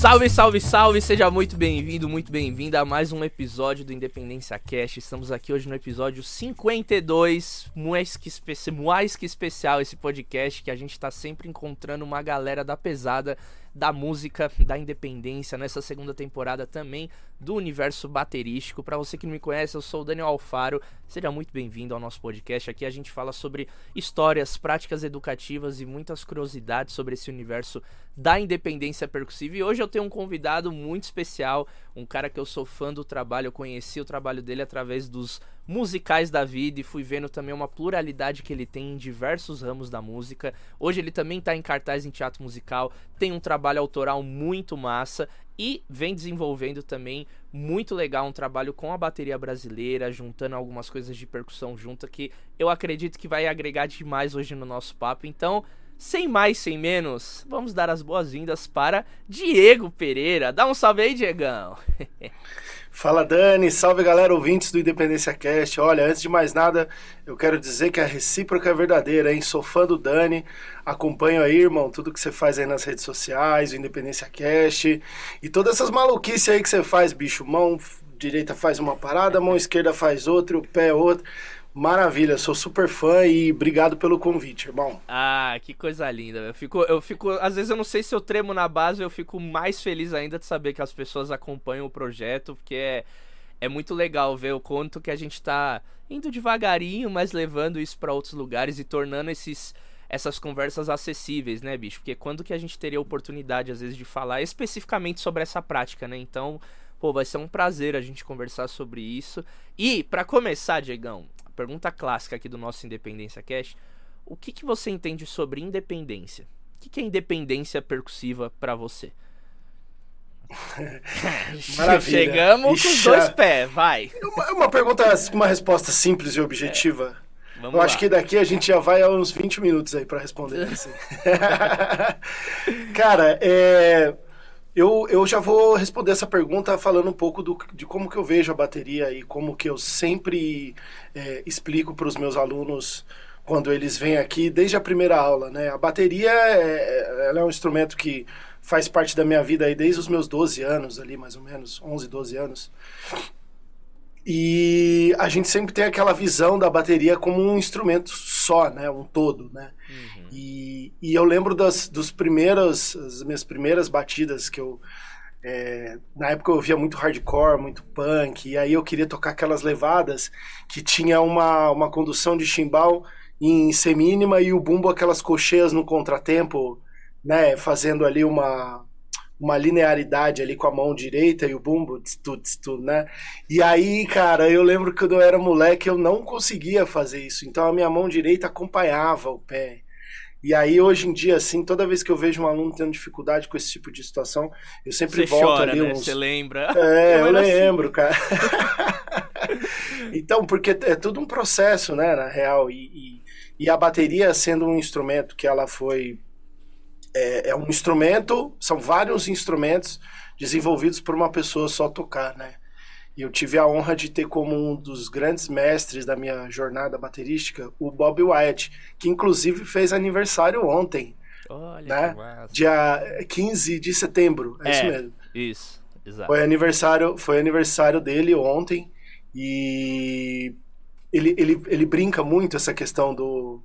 Salve, salve, salve! Seja muito bem-vindo, muito bem-vinda a mais um episódio do Independência Cast. Estamos aqui hoje no episódio 52, mais que, espe mais que especial esse podcast que a gente está sempre encontrando uma galera da pesada da música, da independência nessa segunda temporada também do universo baterístico. Para você que não me conhece, eu sou o Daniel Alfaro. Seja muito bem-vindo ao nosso podcast. Aqui a gente fala sobre histórias, práticas educativas e muitas curiosidades sobre esse universo da independência percussiva. E hoje eu tenho um convidado muito especial, um cara que eu sou fã do trabalho, eu conheci o trabalho dele através dos musicais da vida e fui vendo também uma pluralidade que ele tem em diversos ramos da música. Hoje ele também está em cartaz em teatro musical, tem um trabalho autoral muito massa e vem desenvolvendo também muito legal um trabalho com a bateria brasileira, juntando algumas coisas de percussão junta que eu acredito que vai agregar demais hoje no nosso papo. Então, sem mais, sem menos, vamos dar as boas-vindas para Diego Pereira. Dá um salve aí, Diegão. Fala Dani, salve galera ouvintes do Independência Cast. Olha, antes de mais nada, eu quero dizer que a recíproca é verdadeira, hein? Sou fã do Dani, acompanho aí, irmão, tudo que você faz aí nas redes sociais, o Independência Cast e todas essas maluquices aí que você faz, bicho. Mão direita faz uma parada, mão esquerda faz outra, o pé outra. Maravilha, sou super fã e obrigado pelo convite, irmão. Ah, que coisa linda. Eu fico, eu fico, às vezes eu não sei se eu tremo na base, eu fico mais feliz ainda de saber que as pessoas acompanham o projeto, porque é, é muito legal ver o quanto que a gente tá indo devagarinho, mas levando isso para outros lugares e tornando esses essas conversas acessíveis, né, bicho? Porque quando que a gente teria oportunidade às vezes de falar especificamente sobre essa prática, né? Então, pô, vai ser um prazer a gente conversar sobre isso. E para começar, Diegão, pergunta clássica aqui do nosso Independência Cash. O que, que você entende sobre independência? O que, que é independência percussiva para você? Maravilha. Chegamos com os dois pés, vai. Uma, uma pergunta, uma resposta simples e objetiva. É. Eu lá. acho que daqui a gente já vai a uns 20 minutos aí para responder. Assim. Cara, é, eu, eu já vou responder essa pergunta falando um pouco do, de como que eu vejo a bateria e como que eu sempre é, explico para os meus alunos quando eles vêm aqui, desde a primeira aula, né? A bateria é, é, é um instrumento que faz parte da minha vida aí desde os meus 12 anos ali, mais ou menos, 11, 12 anos. E a gente sempre tem aquela visão da bateria como um instrumento só, né? Um todo, né? Uhum. E, e eu lembro das dos primeiros, as minhas primeiras batidas que eu... É, na época eu ouvia muito hardcore, muito punk, e aí eu queria tocar aquelas levadas que tinha uma, uma condução de chimbal em semínima e o bumbo aquelas cocheias no contratempo, né? Fazendo ali uma uma linearidade ali com a mão direita e o bumbo, tstu, tstu, né? E aí, cara, eu lembro que quando eu era moleque eu não conseguia fazer isso. Então a minha mão direita acompanhava o pé. E aí, hoje em dia, assim, toda vez que eu vejo um aluno tendo dificuldade com esse tipo de situação, eu sempre Você volto chora, ali né? uns... Você lembra? É, eu, eu lembro, assim. cara. então, porque é tudo um processo, né, na real. E, e, e a bateria sendo um instrumento que ela foi é, é, um instrumento, são vários instrumentos desenvolvidos por uma pessoa só tocar, né? E eu tive a honra de ter como um dos grandes mestres da minha jornada baterística o Bob Wyatt, que inclusive fez aniversário ontem. Olha, né? Dia 15 de setembro, é, é isso mesmo. Isso, exato. Foi aniversário, foi aniversário dele ontem e ele, ele, ele brinca muito essa questão do,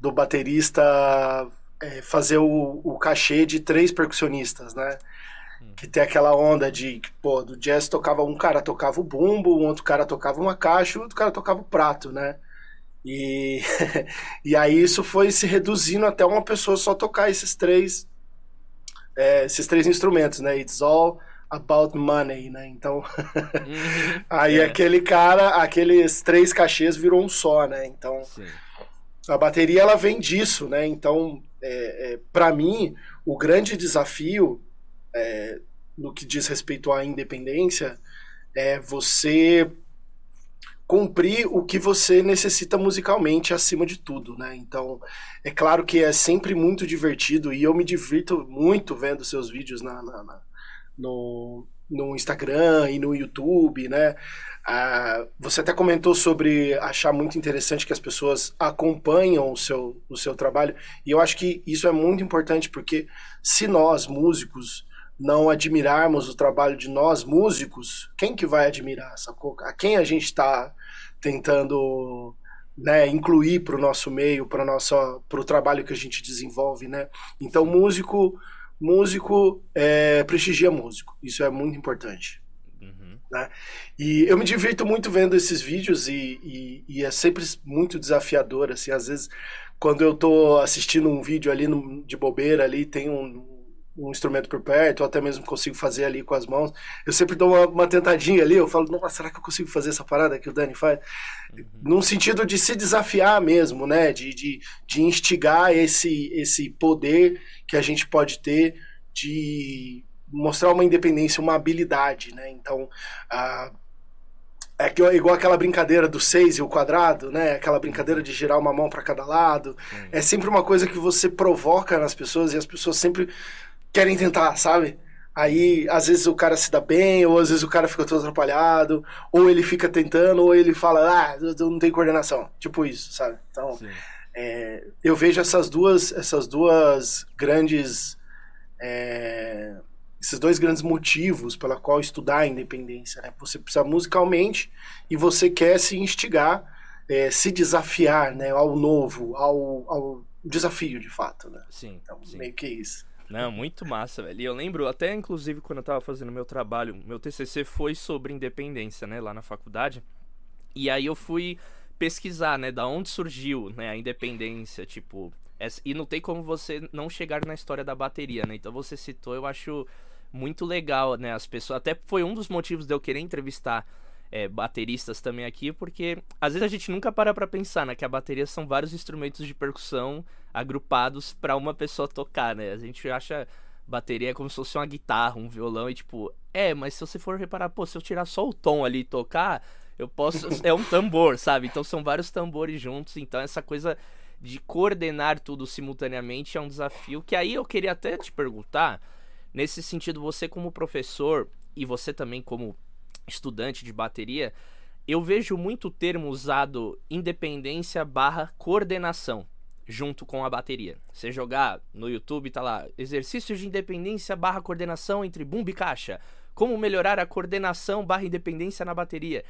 do baterista é, fazer o, o cachê de três percussionistas, né? Hum. Que tem aquela onda de, pô, do jazz tocava um cara tocava o bumbo, um outro cara tocava uma caixa, outro cara tocava o prato, né? E, e aí isso foi se reduzindo até uma pessoa só tocar esses três é, esses três instrumentos, né? It's all about money, né? Então, uhum. aí é. aquele cara, aqueles três cachês virou um só, né? Então, Sim. a bateria ela vem disso, né? Então, é, é, para mim, o grande desafio é, no que diz respeito à independência é você cumprir o que você necessita musicalmente acima de tudo, né? Então, é claro que é sempre muito divertido e eu me divirto muito vendo seus vídeos na, na, na no, no Instagram e no YouTube, né? Ah, você até comentou sobre achar muito interessante que as pessoas acompanham o seu, o seu trabalho, e eu acho que isso é muito importante porque se nós, músicos, não admirarmos o trabalho de nós músicos, quem que vai admirar, sacou? A quem a gente está tentando né, incluir para o nosso meio, para o trabalho que a gente desenvolve, né? Então, músico, músico é, prestigia músico. Isso é muito importante. Né? E eu me divirto muito vendo esses vídeos e, e, e, é sempre muito desafiador, assim, às vezes quando eu estou assistindo um vídeo ali no, de bobeira ali, tem um, um instrumento por perto, ou até mesmo consigo fazer ali com as mãos. Eu sempre dou uma, uma tentadinha ali, eu falo, nossa, será que eu consigo fazer essa parada que o Dani faz? Uhum. Num sentido de se desafiar mesmo, né? De, de, de instigar esse, esse poder que a gente pode ter de mostrar uma independência, uma habilidade, né? Então, é igual aquela brincadeira do seis e o quadrado, né? Aquela brincadeira de girar uma mão para cada lado. É sempre uma coisa que você provoca nas pessoas e as pessoas sempre querem tentar, sabe? Aí, às vezes o cara se dá bem, ou às vezes o cara fica todo atrapalhado, ou ele fica tentando, ou ele fala, ah, eu não tenho coordenação. Tipo isso, sabe? Então, é, eu vejo essas duas, essas duas grandes. É, esses dois grandes motivos pela qual estudar a independência. Né? Você precisa musicalmente e você quer se instigar, é, se desafiar né, ao novo, ao, ao desafio de fato. Né? Sim, então, sim. meio que isso. Não, muito massa, velho. E eu lembro, até inclusive quando eu tava fazendo meu trabalho, meu TCC foi sobre independência, né, lá na faculdade. E aí eu fui pesquisar, né, da onde surgiu, né, a independência, tipo, e não tem como você não chegar na história da bateria, né? Então você citou, eu acho muito legal, né, as pessoas, até foi um dos motivos de eu querer entrevistar é, bateristas também aqui, porque às vezes a gente nunca para pra pensar, né? Que a bateria são vários instrumentos de percussão agrupados para uma pessoa tocar, né? A gente acha bateria como se fosse uma guitarra, um violão, e tipo, é, mas se você for reparar, pô, se eu tirar só o tom ali e tocar, eu posso. é um tambor, sabe? Então são vários tambores juntos, então essa coisa de coordenar tudo simultaneamente é um desafio que aí eu queria até te perguntar, nesse sentido, você como professor e você também como estudante de bateria, eu vejo muito o termo usado independência barra coordenação junto com a bateria. Você jogar no YouTube, tá lá, exercícios de independência barra coordenação entre bumbo e caixa. Como melhorar a coordenação barra independência na bateria.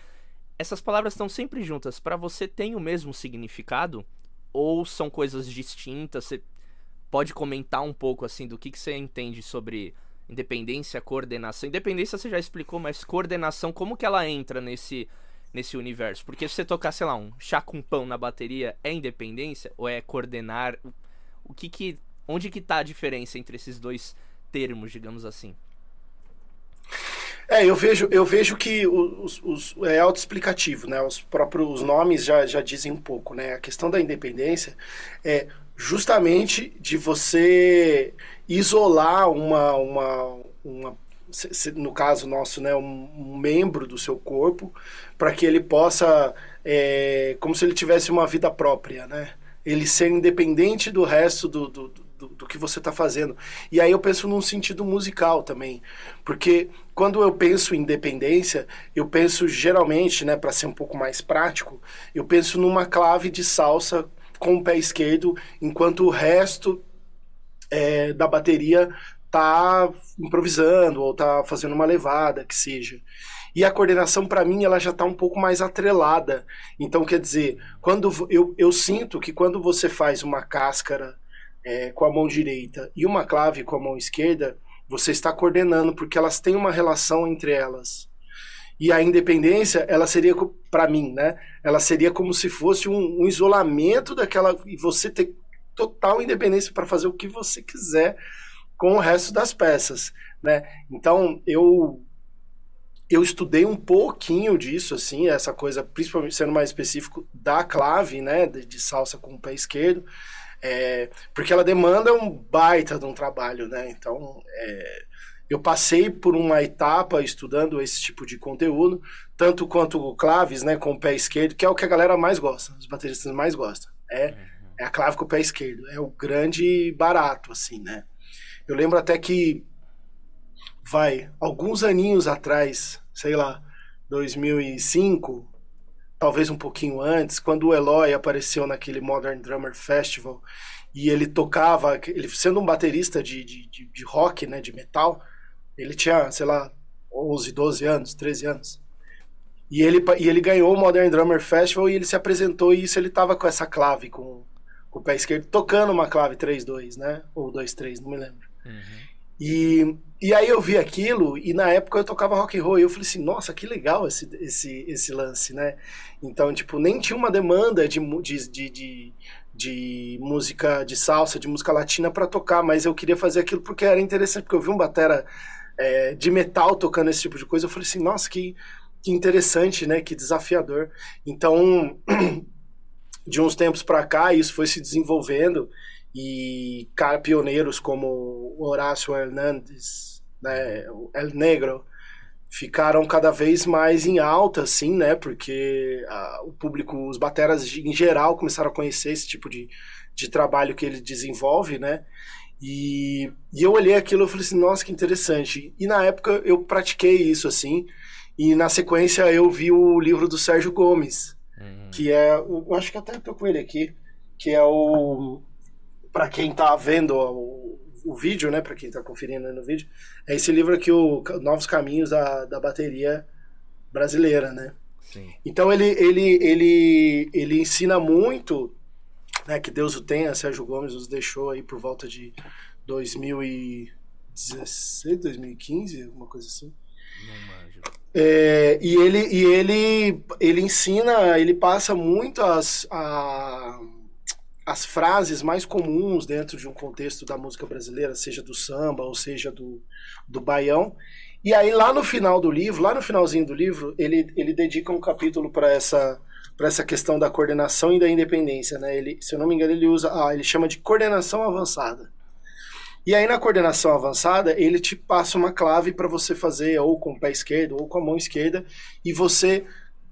Essas palavras estão sempre juntas. Para você tem o mesmo significado? Ou são coisas distintas? Você pode comentar um pouco assim do que, que você entende sobre Independência, coordenação. Independência você já explicou, mas coordenação, como que ela entra nesse, nesse universo? Porque se você tocar, sei lá, um chá com pão na bateria, é independência? Ou é coordenar? O que que... Onde que tá a diferença entre esses dois termos, digamos assim? É, eu vejo, eu vejo que os, os, é autoexplicativo, né? Os próprios nomes já, já dizem um pouco, né? A questão da independência é justamente de você isolar uma, uma, uma no caso nosso, né, um, membro do seu corpo, para que ele possa, é, como se ele tivesse uma vida própria, né? Ele ser independente do resto do, do, do, do que você está fazendo. E aí eu penso num sentido musical também, porque quando eu penso em independência, eu penso geralmente, né, para ser um pouco mais prático, eu penso numa clave de salsa com o pé esquerdo, enquanto o resto é, da bateria tá improvisando ou tá fazendo uma levada, que seja. E a coordenação, para mim, ela já está um pouco mais atrelada. Então, quer dizer, quando eu, eu sinto que quando você faz uma cáscara é, com a mão direita e uma clave com a mão esquerda, você está coordenando, porque elas têm uma relação entre elas. E a independência, ela seria, para mim, né? Ela seria como se fosse um, um isolamento daquela. E você ter total independência para fazer o que você quiser com o resto das peças, né? Então eu eu estudei um pouquinho disso, assim, essa coisa, principalmente sendo mais específico da clave, né, de, de salsa com o pé esquerdo, é, porque ela demanda um baita de um trabalho, né? Então é, eu passei por uma etapa estudando esse tipo de conteúdo, tanto quanto claves, né, com o pé esquerdo, que é o que a galera mais gosta, os bateristas mais gostam. É, uhum é a clave com o pé esquerdo. É o grande barato, assim, né? Eu lembro até que, vai, alguns aninhos atrás, sei lá, 2005, talvez um pouquinho antes, quando o Eloy apareceu naquele Modern Drummer Festival e ele tocava, ele sendo um baterista de, de, de, de rock, né, de metal, Ele tinha, sei lá, 11, 12 anos, 13 anos. E ele, e ele ganhou o Modern Drummer Festival e ele se apresentou e isso ele tava com essa clave, com, com o pé esquerdo, tocando uma clave 3-2, né? Ou 2-3, não me lembro. Uhum. E, e aí eu vi aquilo, e na época eu tocava rock and roll, e eu falei assim, nossa, que legal esse, esse, esse lance, né? Então, tipo, nem tinha uma demanda de, de, de, de, de música de salsa, de música latina para tocar, mas eu queria fazer aquilo porque era interessante, porque eu vi um batera é, de metal tocando esse tipo de coisa, eu falei assim, nossa, que, que interessante, né? Que desafiador. Então, de uns tempos para cá, isso foi se desenvolvendo, e cara, pioneiros como Horácio Hernandes, né, El Negro, ficaram cada vez mais em alta, assim, né, porque a, o público, os bateras em geral começaram a conhecer esse tipo de, de trabalho que ele desenvolve, né, e, e eu olhei aquilo e falei assim, nossa, que interessante. E na época eu pratiquei isso, assim, e na sequência eu vi o livro do Sérgio Gomes, uhum. que é, eu acho que até tô com ele aqui, que é o para quem está vendo o, o, vídeo, né, para quem está conferindo no vídeo, é esse livro aqui, o Novos Caminhos da, da Bateria Brasileira, né? Sim. Então ele, ele, ele, ele ensina muito, né, que Deus o tenha, Sérgio Gomes nos deixou aí por volta de 2016, 2015, alguma coisa assim. É, e ele, e ele, ele ensina, ele passa muito as, a, as frases mais comuns dentro de um contexto da música brasileira, seja do samba ou seja do, do baião. E aí lá no final do livro, lá no finalzinho do livro, ele, ele dedica um capítulo para essa para essa questão da coordenação e da independência, né? Ele, se eu não me engano, ele usa, ah, ele chama de coordenação avançada. E aí na coordenação avançada, ele te passa uma clave para você fazer ou com o pé esquerdo ou com a mão esquerda e você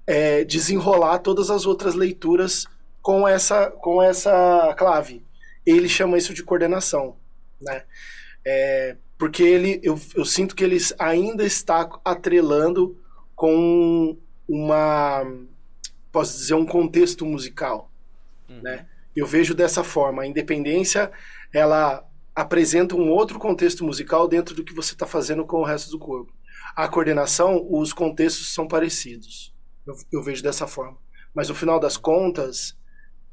é, desenrolar todas as outras leituras com essa, com essa clave. Ele chama isso de coordenação, né? É, porque ele, eu, eu sinto que ele ainda está atrelando com uma, posso dizer, um contexto musical, uhum. né? Eu vejo dessa forma, a independência, ela apresenta um outro contexto musical dentro do que você está fazendo com o resto do corpo. A coordenação, os contextos são parecidos. Eu, eu vejo dessa forma. Mas no final das contas,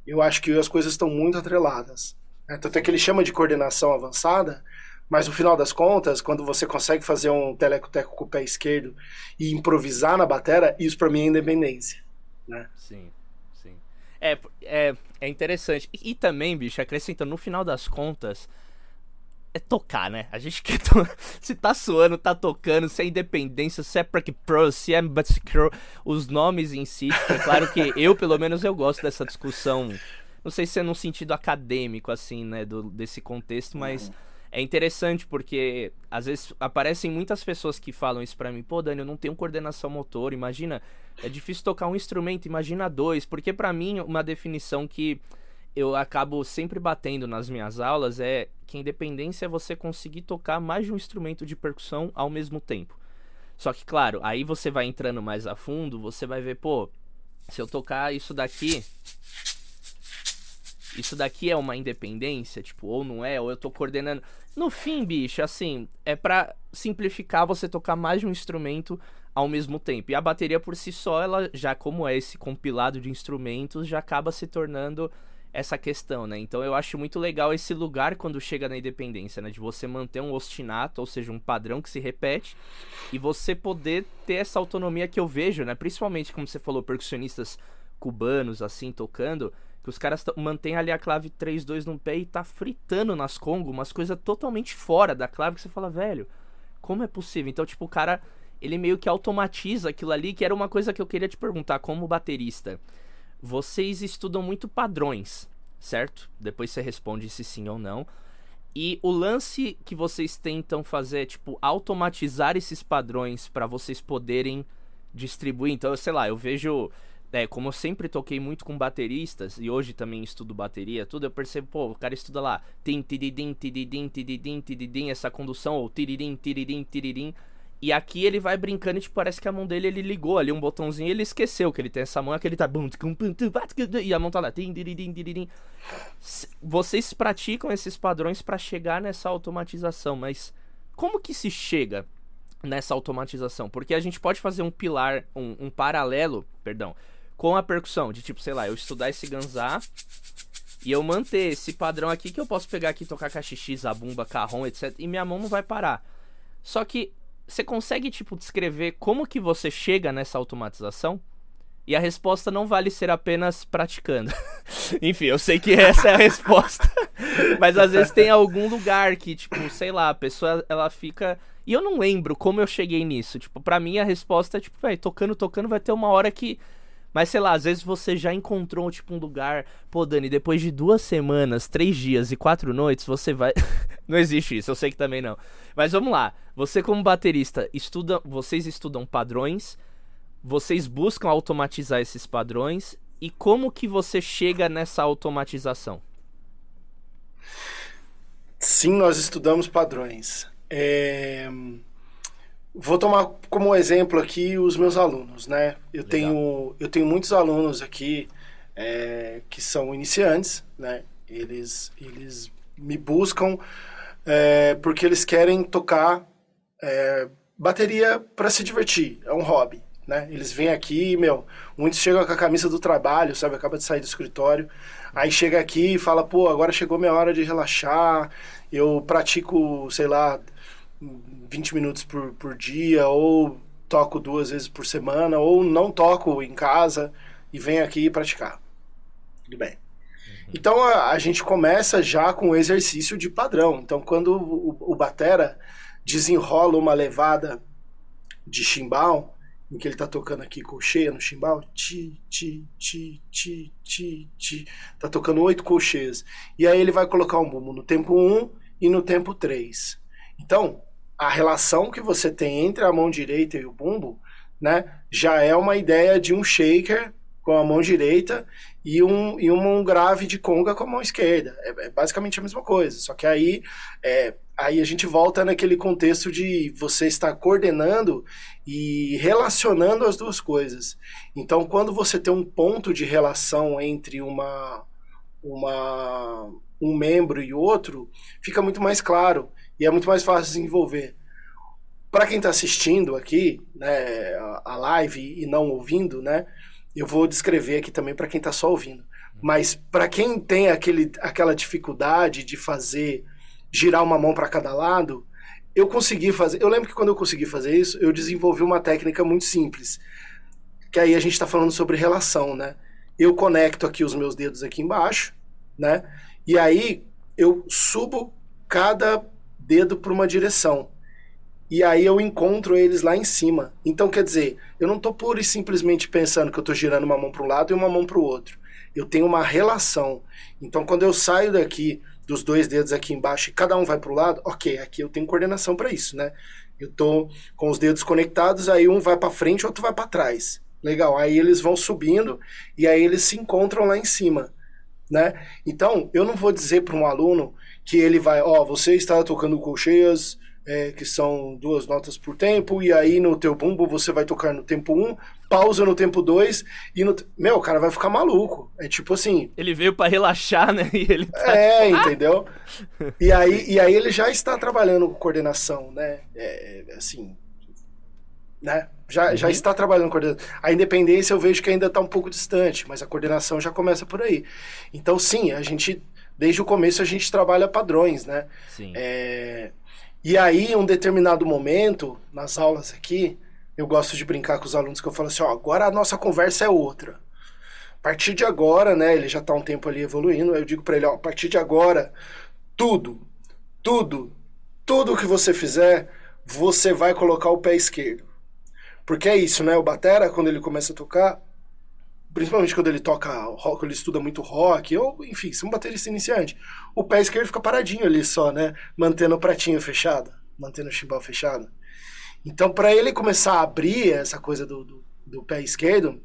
eu acho que as coisas estão muito atreladas. Né? Tanto é que ele chama de coordenação avançada, mas no final das contas, quando você consegue fazer um teleco-teco com o pé esquerdo e improvisar na batera, isso para mim é independência. Né? Sim, sim. É, é, é interessante. E, e também, bicho, acrescentando, no final das contas, é tocar, né? A gente quer. To... se tá suando, tá tocando, se é independência, se é Prack Pro, se é Buzzcrow, os nomes em si. É claro que eu, pelo menos, eu gosto dessa discussão. Não sei se é num sentido acadêmico, assim, né? Do, desse contexto, mas. É interessante porque às vezes aparecem muitas pessoas que falam isso para mim, pô, Dani, eu não tenho coordenação motor, imagina, é difícil tocar um instrumento, imagina dois, porque para mim uma definição que eu acabo sempre batendo nas minhas aulas é que independência é você conseguir tocar mais de um instrumento de percussão ao mesmo tempo. Só que, claro, aí você vai entrando mais a fundo, você vai ver, pô, se eu tocar isso daqui. Isso daqui é uma independência, tipo, ou não é, ou eu tô coordenando. No fim, bicho, assim, é para simplificar você tocar mais de um instrumento ao mesmo tempo. E a bateria por si só, ela já como é esse compilado de instrumentos, já acaba se tornando essa questão, né? Então eu acho muito legal esse lugar quando chega na independência, né? De você manter um ostinato, ou seja, um padrão que se repete, e você poder ter essa autonomia que eu vejo, né? Principalmente, como você falou, percussionistas cubanos, assim, tocando, que os caras mantêm ali a clave 3-2 no pé e tá fritando nas congas, umas coisas totalmente fora da clave que você fala, velho, como é possível? Então, tipo, o cara, ele meio que automatiza aquilo ali, que era uma coisa que eu queria te perguntar como baterista vocês estudam muito padrões, certo? Depois você responde se sim ou não. E o lance que vocês tentam fazer é, tipo, automatizar esses padrões para vocês poderem distribuir. Então, sei lá, eu vejo. É, como eu sempre toquei muito com bateristas, e hoje também estudo bateria, tudo, eu percebo, pô, o cara estuda lá, tim, tiridim, tiridim, tiridim, tiridim, essa condução, ou tiridim, tiridim, tiridim. E aqui ele vai brincando e tipo, parece que a mão dele ele ligou ali um botãozinho e ele esqueceu que ele tem essa mão, que ele tá. E a mão tá lá. Vocês praticam esses padrões para chegar nessa automatização, mas como que se chega nessa automatização? Porque a gente pode fazer um pilar, um, um paralelo, perdão, com a percussão, de tipo, sei lá, eu estudar esse ganzá e eu manter esse padrão aqui que eu posso pegar aqui, tocar cachixi, bumba, carrom, etc. E minha mão não vai parar. Só que você consegue, tipo, descrever como que você chega nessa automatização? E a resposta não vale ser apenas praticando. Enfim, eu sei que essa é a resposta. Mas às vezes tem algum lugar que, tipo, sei lá, a pessoa ela fica. E eu não lembro como eu cheguei nisso. Tipo, pra mim a resposta é, tipo, velho, tocando, tocando, vai ter uma hora que mas sei lá, às vezes você já encontrou, tipo, um lugar. Pô, Dani, depois de duas semanas, três dias e quatro noites, você vai. não existe isso, eu sei que também não. Mas vamos lá. Você, como baterista, estuda. Vocês estudam padrões. Vocês buscam automatizar esses padrões. E como que você chega nessa automatização? Sim, nós estudamos padrões. É... Vou tomar como exemplo aqui os meus alunos, né? Eu tenho, eu tenho muitos alunos aqui é, que são iniciantes, né? Eles, eles me buscam é, porque eles querem tocar é, bateria para se divertir, é um hobby, né? Eles vêm aqui, meu, muitos chegam com a camisa do trabalho, sabe? Acaba de sair do escritório, aí chega aqui e fala, pô, agora chegou minha hora de relaxar, eu pratico, sei lá, 20 minutos por, por dia, ou toco duas vezes por semana, ou não toco em casa e venho aqui praticar. Tudo bem. Uhum. Então a, a, gente começa já com o exercício de padrão. Então quando o, o batera desenrola uma levada de chimbal, em que ele está tocando aqui colcheia no chimbal, ti, ti, ti, ti, ti, ti, tá tocando oito colcheias. E aí ele vai colocar um bumbo no tempo 1 um e no tempo 3. Então, a relação que você tem entre a mão direita e o bumbo, né, já é uma ideia de um shaker com a mão direita e um, e um grave de conga com a mão esquerda. É, é basicamente a mesma coisa. Só que aí, é, aí a gente volta naquele contexto de você estar coordenando e relacionando as duas coisas. Então, quando você tem um ponto de relação entre uma, uma, um membro e outro, fica muito mais claro e é muito mais fácil desenvolver. Para quem está assistindo aqui, né, a live e não ouvindo, né, eu vou descrever aqui também para quem está só ouvindo. Mas para quem tem aquele, aquela dificuldade de fazer girar uma mão para cada lado, eu consegui fazer. Eu lembro que quando eu consegui fazer isso, eu desenvolvi uma técnica muito simples. Que aí a gente está falando sobre relação, né? Eu conecto aqui os meus dedos aqui embaixo, né? E aí eu subo cada dedo para uma direção. E aí eu encontro eles lá em cima. Então, quer dizer, eu não estou pura e simplesmente pensando que eu estou girando uma mão para um lado e uma mão para o outro. Eu tenho uma relação. Então, quando eu saio daqui dos dois dedos aqui embaixo e cada um vai para o lado, ok, aqui eu tenho coordenação para isso, né? Eu tô com os dedos conectados, aí um vai para frente, outro vai para trás. Legal. Aí eles vão subindo e aí eles se encontram lá em cima, né? Então, eu não vou dizer para um aluno que ele vai, ó, você está tocando colcheias é, que são duas notas por tempo, e aí no teu bumbo você vai tocar no tempo 1, um, pausa no tempo 2, e no. Meu, o cara vai ficar maluco. É tipo assim. Ele veio para relaxar, né? E ele tá... É, tipo, ah! entendeu? e, aí, e aí ele já está trabalhando com coordenação, né? É, assim. Né? Já, uhum. já está trabalhando com coordenação. A independência eu vejo que ainda está um pouco distante, mas a coordenação já começa por aí. Então, sim, a gente desde o começo a gente trabalha padrões, né? Sim. É, e aí, um determinado momento, nas aulas aqui, eu gosto de brincar com os alunos que eu falo assim, ó, agora a nossa conversa é outra. A partir de agora, né, ele já está um tempo ali evoluindo, eu digo para ele, ó, a partir de agora, tudo, tudo, tudo que você fizer, você vai colocar o pé esquerdo. Porque é isso, né? O batera, quando ele começa a tocar, principalmente quando ele toca rock, ele estuda muito rock, ou enfim, se um baterista iniciante, o pé esquerdo fica paradinho ali só, né? Mantendo o pratinho fechado, mantendo o chimbal fechado. Então, para ele começar a abrir essa coisa do, do, do, pé esquerdo,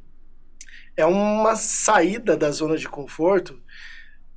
é uma saída da zona de conforto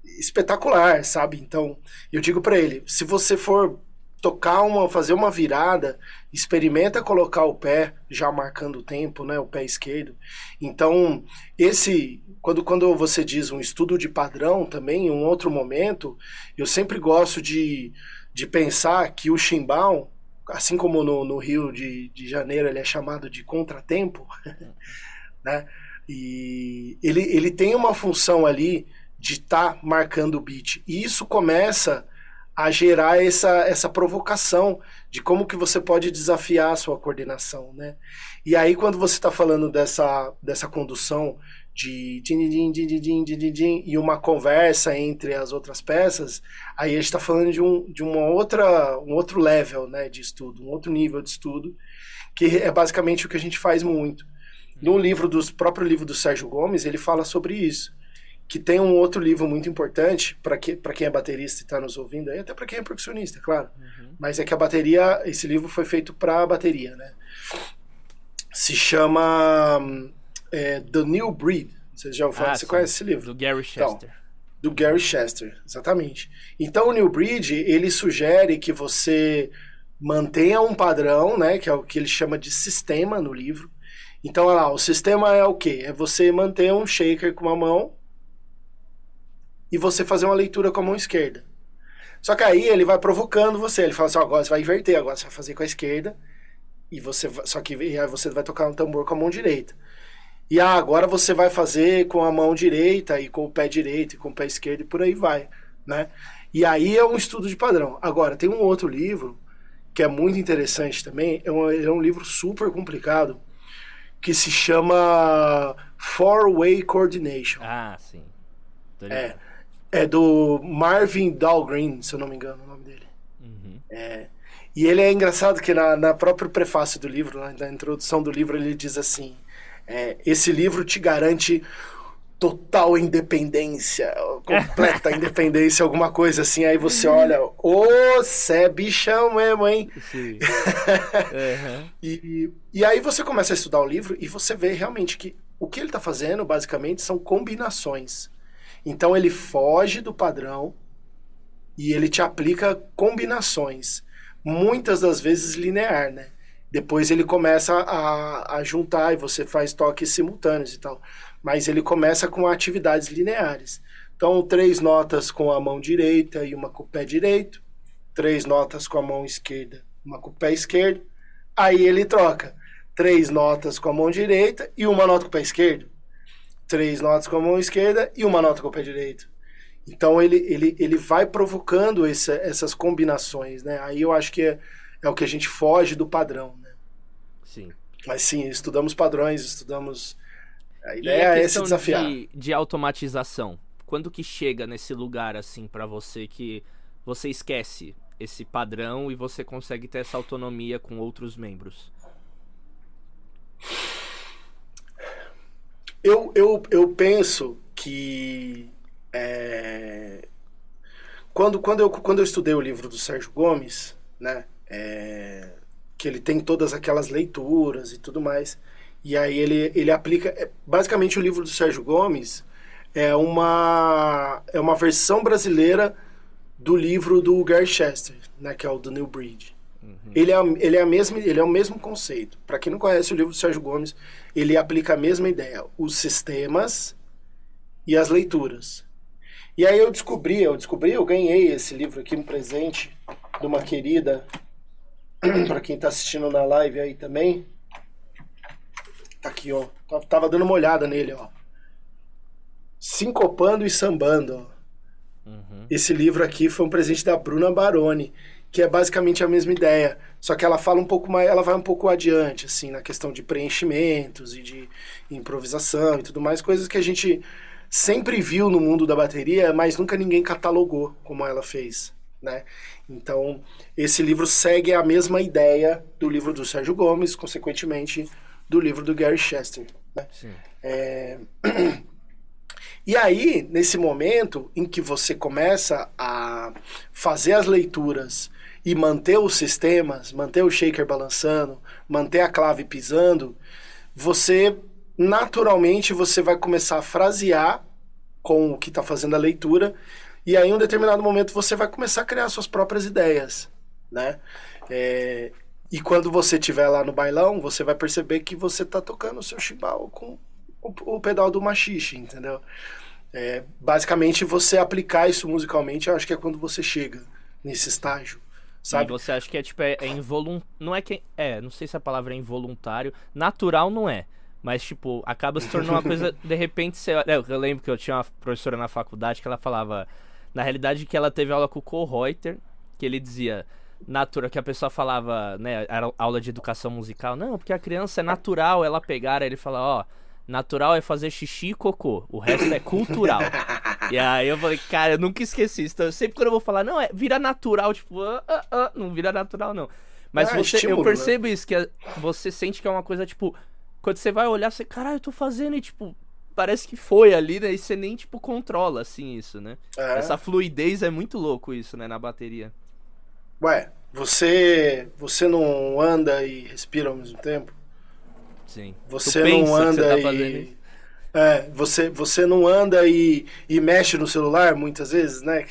espetacular, sabe? Então, eu digo para ele, se você for tocar uma, fazer uma virada, experimenta colocar o pé já marcando o tempo, né, o pé esquerdo. Então, esse quando quando você diz um estudo de padrão também, em um outro momento, eu sempre gosto de, de pensar que o chimbal, assim como no, no Rio de, de Janeiro ele é chamado de contratempo, né? E ele, ele tem uma função ali de estar tá marcando o beat. E isso começa a gerar essa, essa provocação de como que você pode desafiar a sua coordenação, né? E aí quando você está falando dessa, dessa condução de din, din, din, din, din, din, e uma conversa entre as outras peças, aí a gente está falando de, um, de uma outra, um outro level né, de estudo, um outro nível de estudo, que é basicamente o que a gente faz muito. No livro dos próprio livro do Sérgio Gomes, ele fala sobre isso. Que tem um outro livro muito importante para que, quem é baterista e está nos ouvindo aí, até para quem é percussionista, claro. Uhum. Mas é que a bateria, esse livro foi feito para a bateria, né? Se chama é, The New Breed. Você já ouviu ah, Você sim. conhece esse livro? Do Gary então, Chester. Então, do Gary Chester, exatamente. Então o New Breed, ele sugere que você mantenha um padrão, né, que é o que ele chama de sistema no livro. Então, olha lá, o sistema é o quê? É você manter um shaker com uma mão e você fazer uma leitura com a mão esquerda. Só que aí ele vai provocando você, ele fala assim, agora você vai inverter, agora você vai fazer com a esquerda e você só que aí você vai tocar um tambor com a mão direita. E ah, agora você vai fazer com a mão direita e com o pé direito e com o pé esquerdo e por aí vai, né? E aí é um estudo de padrão. Agora, tem um outro livro que é muito interessante também, é um, é um livro super complicado, que se chama Four Way Coordination. Ah, sim. É, é do Marvin Dahlgren, se eu não me engano o nome dele. Uhum. É, e ele é engraçado que na, na próprio prefácio do livro, na, na introdução do livro, ele diz assim: é, esse livro te garante total independência, completa independência, alguma coisa assim. Aí você olha, ô, cê é bichão mesmo, hein? Sim. uhum. e, e aí você começa a estudar o livro e você vê realmente que o que ele está fazendo, basicamente, são combinações. Então ele foge do padrão e ele te aplica combinações, muitas das vezes linear, né? Depois ele começa a, a juntar e você faz toques simultâneos e tal. Mas ele começa com atividades lineares. Então, três notas com a mão direita e uma com o pé direito, três notas com a mão esquerda, uma com o pé esquerdo. Aí ele troca três notas com a mão direita e uma nota com o pé esquerdo, três notas com a mão esquerda e uma nota com o pé direito. Então ele, ele, ele vai provocando essas combinações, né? Aí eu acho que é, é o que a gente foge do padrão. Sim. Mas sim, estudamos padrões, estudamos. A ideia é se desafiar. De, de automatização. Quando que chega nesse lugar assim para você que você esquece esse padrão e você consegue ter essa autonomia com outros membros? Eu, eu, eu penso que é, quando, quando, eu, quando eu estudei o livro do Sérgio Gomes, né, é, que ele tem todas aquelas leituras e tudo mais. E aí ele, ele aplica. É, basicamente, o livro do Sérgio Gomes é uma, é uma versão brasileira do livro do Gary Chester, né, que é o do New Breed. Uhum. Ele, é, ele, é a mesma, ele é o mesmo conceito. Para quem não conhece o livro do Sérgio Gomes, ele aplica a mesma ideia: os sistemas e as leituras. E aí eu descobri, eu descobri, eu ganhei esse livro aqui no presente de uma querida para quem tá assistindo na live aí também. Tá aqui, ó. Tava dando uma olhada nele, ó. Sincopando e Sambando, ó. Uhum. Esse livro aqui foi um presente da Bruna Baroni, que é basicamente a mesma ideia, só que ela fala um pouco mais, ela vai um pouco adiante, assim, na questão de preenchimentos e de improvisação e tudo mais, coisas que a gente sempre viu no mundo da bateria, mas nunca ninguém catalogou como ela fez, né? Então, esse livro segue a mesma ideia do livro do Sérgio Gomes, consequentemente, do livro do Gary Chester. Né? É... E aí, nesse momento em que você começa a fazer as leituras e manter os sistemas, manter o shaker balançando, manter a clave pisando, você naturalmente você vai começar a frasear com o que está fazendo a leitura e aí, em um determinado momento, você vai começar a criar suas próprias ideias, né? É, e quando você estiver lá no bailão, você vai perceber que você está tocando o seu chimbal com o, o pedal do machixe, entendeu? É, basicamente, você aplicar isso musicalmente, eu acho que é quando você chega nesse estágio, sabe? E você acha que é tipo, é, é involuntário. Não é que. É, não sei se a palavra é involuntário. Natural não é. Mas, tipo, acaba se tornando uma coisa. De repente, você. É, eu lembro que eu tinha uma professora na faculdade que ela falava. Na realidade, que ela teve aula com o Cole Reuter, que ele dizia. Natural, que a pessoa falava, né? Era aula de educação musical. Não, porque a criança é natural ela pegar. Aí ele fala, ó. Natural é fazer xixi e cocô. O resto é cultural. e aí eu falei, cara, eu nunca esqueci isso. Então, sempre quando eu vou falar, não, é vira natural, tipo, ah, ah, ah, não vira natural, não. Mas Ah, você, estímulo, eu né? percebo isso, que é- você sente que é uma coisa, tipo, quando você vai olhar, você, caralho, eu tô fazendo e, tipo, parece que foi ali, né? E você nem, tipo, controla, assim, isso, né? É. Essa fluidez é muito louco isso, né, na bateria. Ué, você, você não anda e respira ao mesmo tempo? Sim. Você não que você anda tá e. É, você, você não anda e, e mexe no celular muitas vezes, né?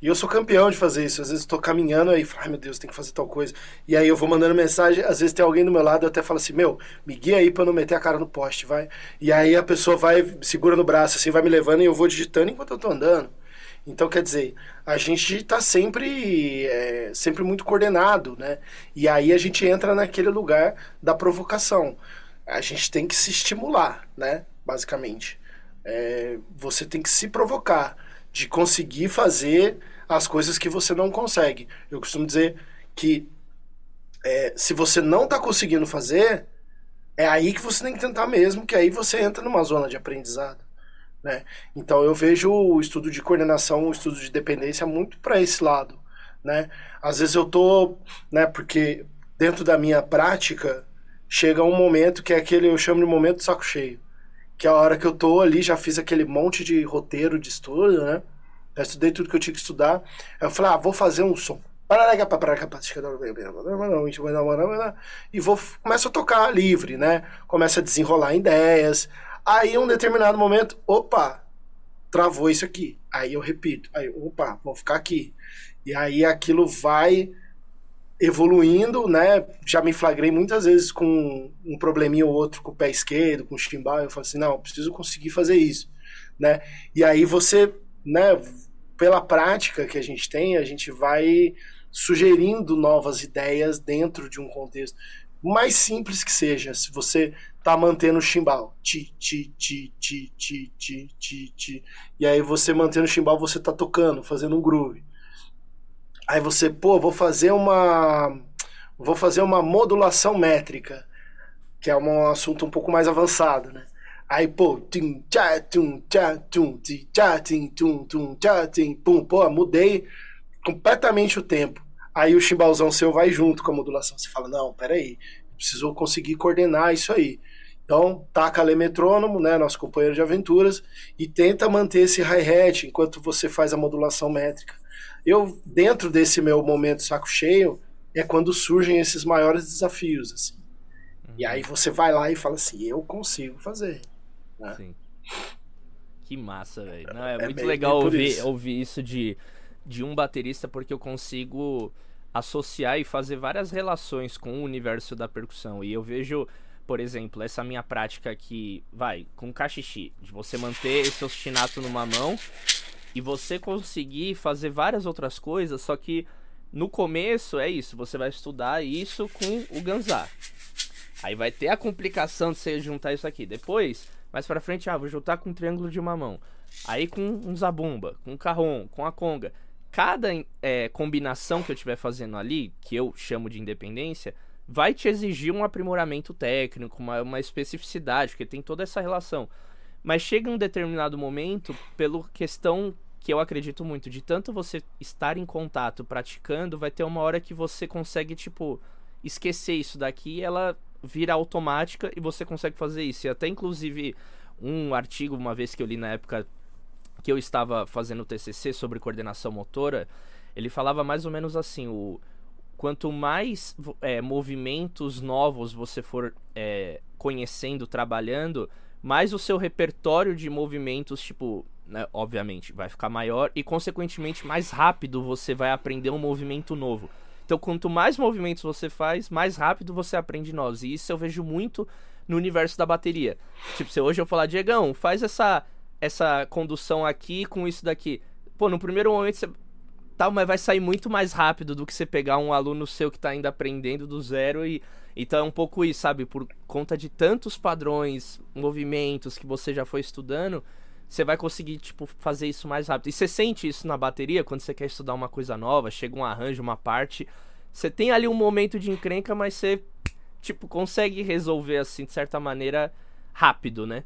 E eu sou campeão de fazer isso. Às vezes eu tô caminhando aí, falo, ai meu Deus, tem que fazer tal coisa. E aí eu vou mandando mensagem, às vezes tem alguém do meu lado, eu até falo assim, meu, me guia aí eu não meter a cara no poste, vai. E aí a pessoa vai, segura no braço, assim, vai me levando e eu vou digitando enquanto eu tô andando. Então, quer dizer, a gente tá sempre, é, sempre muito coordenado, né? E aí a gente entra naquele lugar da provocação. A gente tem que se estimular, né? Basicamente. É, você tem que se provocar de conseguir fazer as coisas que você não consegue. Eu costumo dizer que é, se você não está conseguindo fazer, é aí que você tem que tentar mesmo, que aí você entra numa zona de aprendizado. Né? Então eu vejo o estudo de coordenação, o estudo de dependência muito para esse lado. Né? Às vezes eu tô, né, porque dentro da minha prática chega um momento que é aquele, eu chamo de momento saco cheio que é a hora que eu tô ali, já fiz aquele monte de roteiro de estudo, né? Já estudei tudo que eu tinha que estudar. Eu falei, ah, vou fazer um som. E vou, começo a tocar livre, né? Começa a desenrolar ideias. Aí, em um determinado momento, opa, travou isso aqui. Aí eu repito. Aí, opa, vou ficar aqui. E aí aquilo vai evoluindo, né? Já me flagrei muitas vezes com um probleminha ou outro com o pé esquerdo, com o chimbal. Eu falo assim, não, preciso conseguir fazer isso, né? E aí você, né? Pela prática que a gente tem, a gente vai sugerindo novas ideias dentro de um contexto mais simples que seja. Se você tá mantendo o chimbal. Ti, ti, ti, ti, ti, ti, ti, ti. E aí você mantendo o chimbal, você tá tocando, fazendo um groove. Aí você, pô, vou fazer uma vou fazer uma modulação métrica, que é um assunto um pouco mais avançado, né? Aí, pô, tim, tchá, tum, tchá, tum, ti, tchá, tum, tum, pum, pô, mudei completamente o tempo. Aí o chimbalzão seu vai junto com a modulação. Você fala, não, peraí, preciso conseguir coordenar isso aí. Então, taca ali metrônomo, né, nosso companheiro de aventuras, e tenta manter esse hi-hat enquanto você faz a modulação métrica. Eu, dentro desse meu momento saco cheio, é quando surgem esses maiores desafios, assim. E aí você vai lá e fala assim, eu consigo fazer. né? Sim. Que massa, velho. É, É muito bem- legal bem ouvir, isso. ouvir isso de, de um baterista, porque eu consigo associar e fazer várias relações com o universo da percussão. E eu vejo, por exemplo, essa minha prática aqui, vai, com cachixi, de você manter esse ostinato numa mão e você conseguir fazer várias outras coisas, só que no começo é isso, você vai estudar isso com o ganzá. Aí vai ter a complicação de você juntar isso aqui. Depois, mais pra frente, ah, vou juntar com um triângulo de uma mão. Aí com um zabumba, com um carrom, com a conga. Cada é, combinação que eu estiver fazendo ali, que eu chamo de independência, vai te exigir um aprimoramento técnico, uma, uma especificidade, porque tem toda essa relação. Mas chega um determinado momento, pela questão que eu acredito muito, de tanto você estar em contato, praticando, vai ter uma hora que você consegue, tipo, esquecer isso daqui ela vira automática e você consegue fazer isso. E até, inclusive, um artigo, uma vez que eu li na época que eu estava fazendo o TCC sobre coordenação motora, ele falava mais ou menos assim, o quanto mais é, movimentos novos você for é, conhecendo, trabalhando, mais o seu repertório de movimentos, tipo, né, obviamente, vai ficar maior e, consequentemente, mais rápido você vai aprender um movimento novo. Então, quanto mais movimentos você faz, mais rápido você aprende novos. E isso eu vejo muito no universo da bateria. Tipo, se hoje eu falar, Diegão, faz essa, essa condução aqui com isso daqui. Pô, no primeiro momento você tal, mas vai sair muito mais rápido do que você pegar um aluno seu que tá ainda aprendendo do zero e então é um pouco isso, sabe? Por conta de tantos padrões, movimentos que você já foi estudando, você vai conseguir, tipo, fazer isso mais rápido. E você sente isso na bateria quando você quer estudar uma coisa nova, chega um arranjo, uma parte. Você tem ali um momento de encrenca, mas você, tipo, consegue resolver, assim, de certa maneira, rápido, né?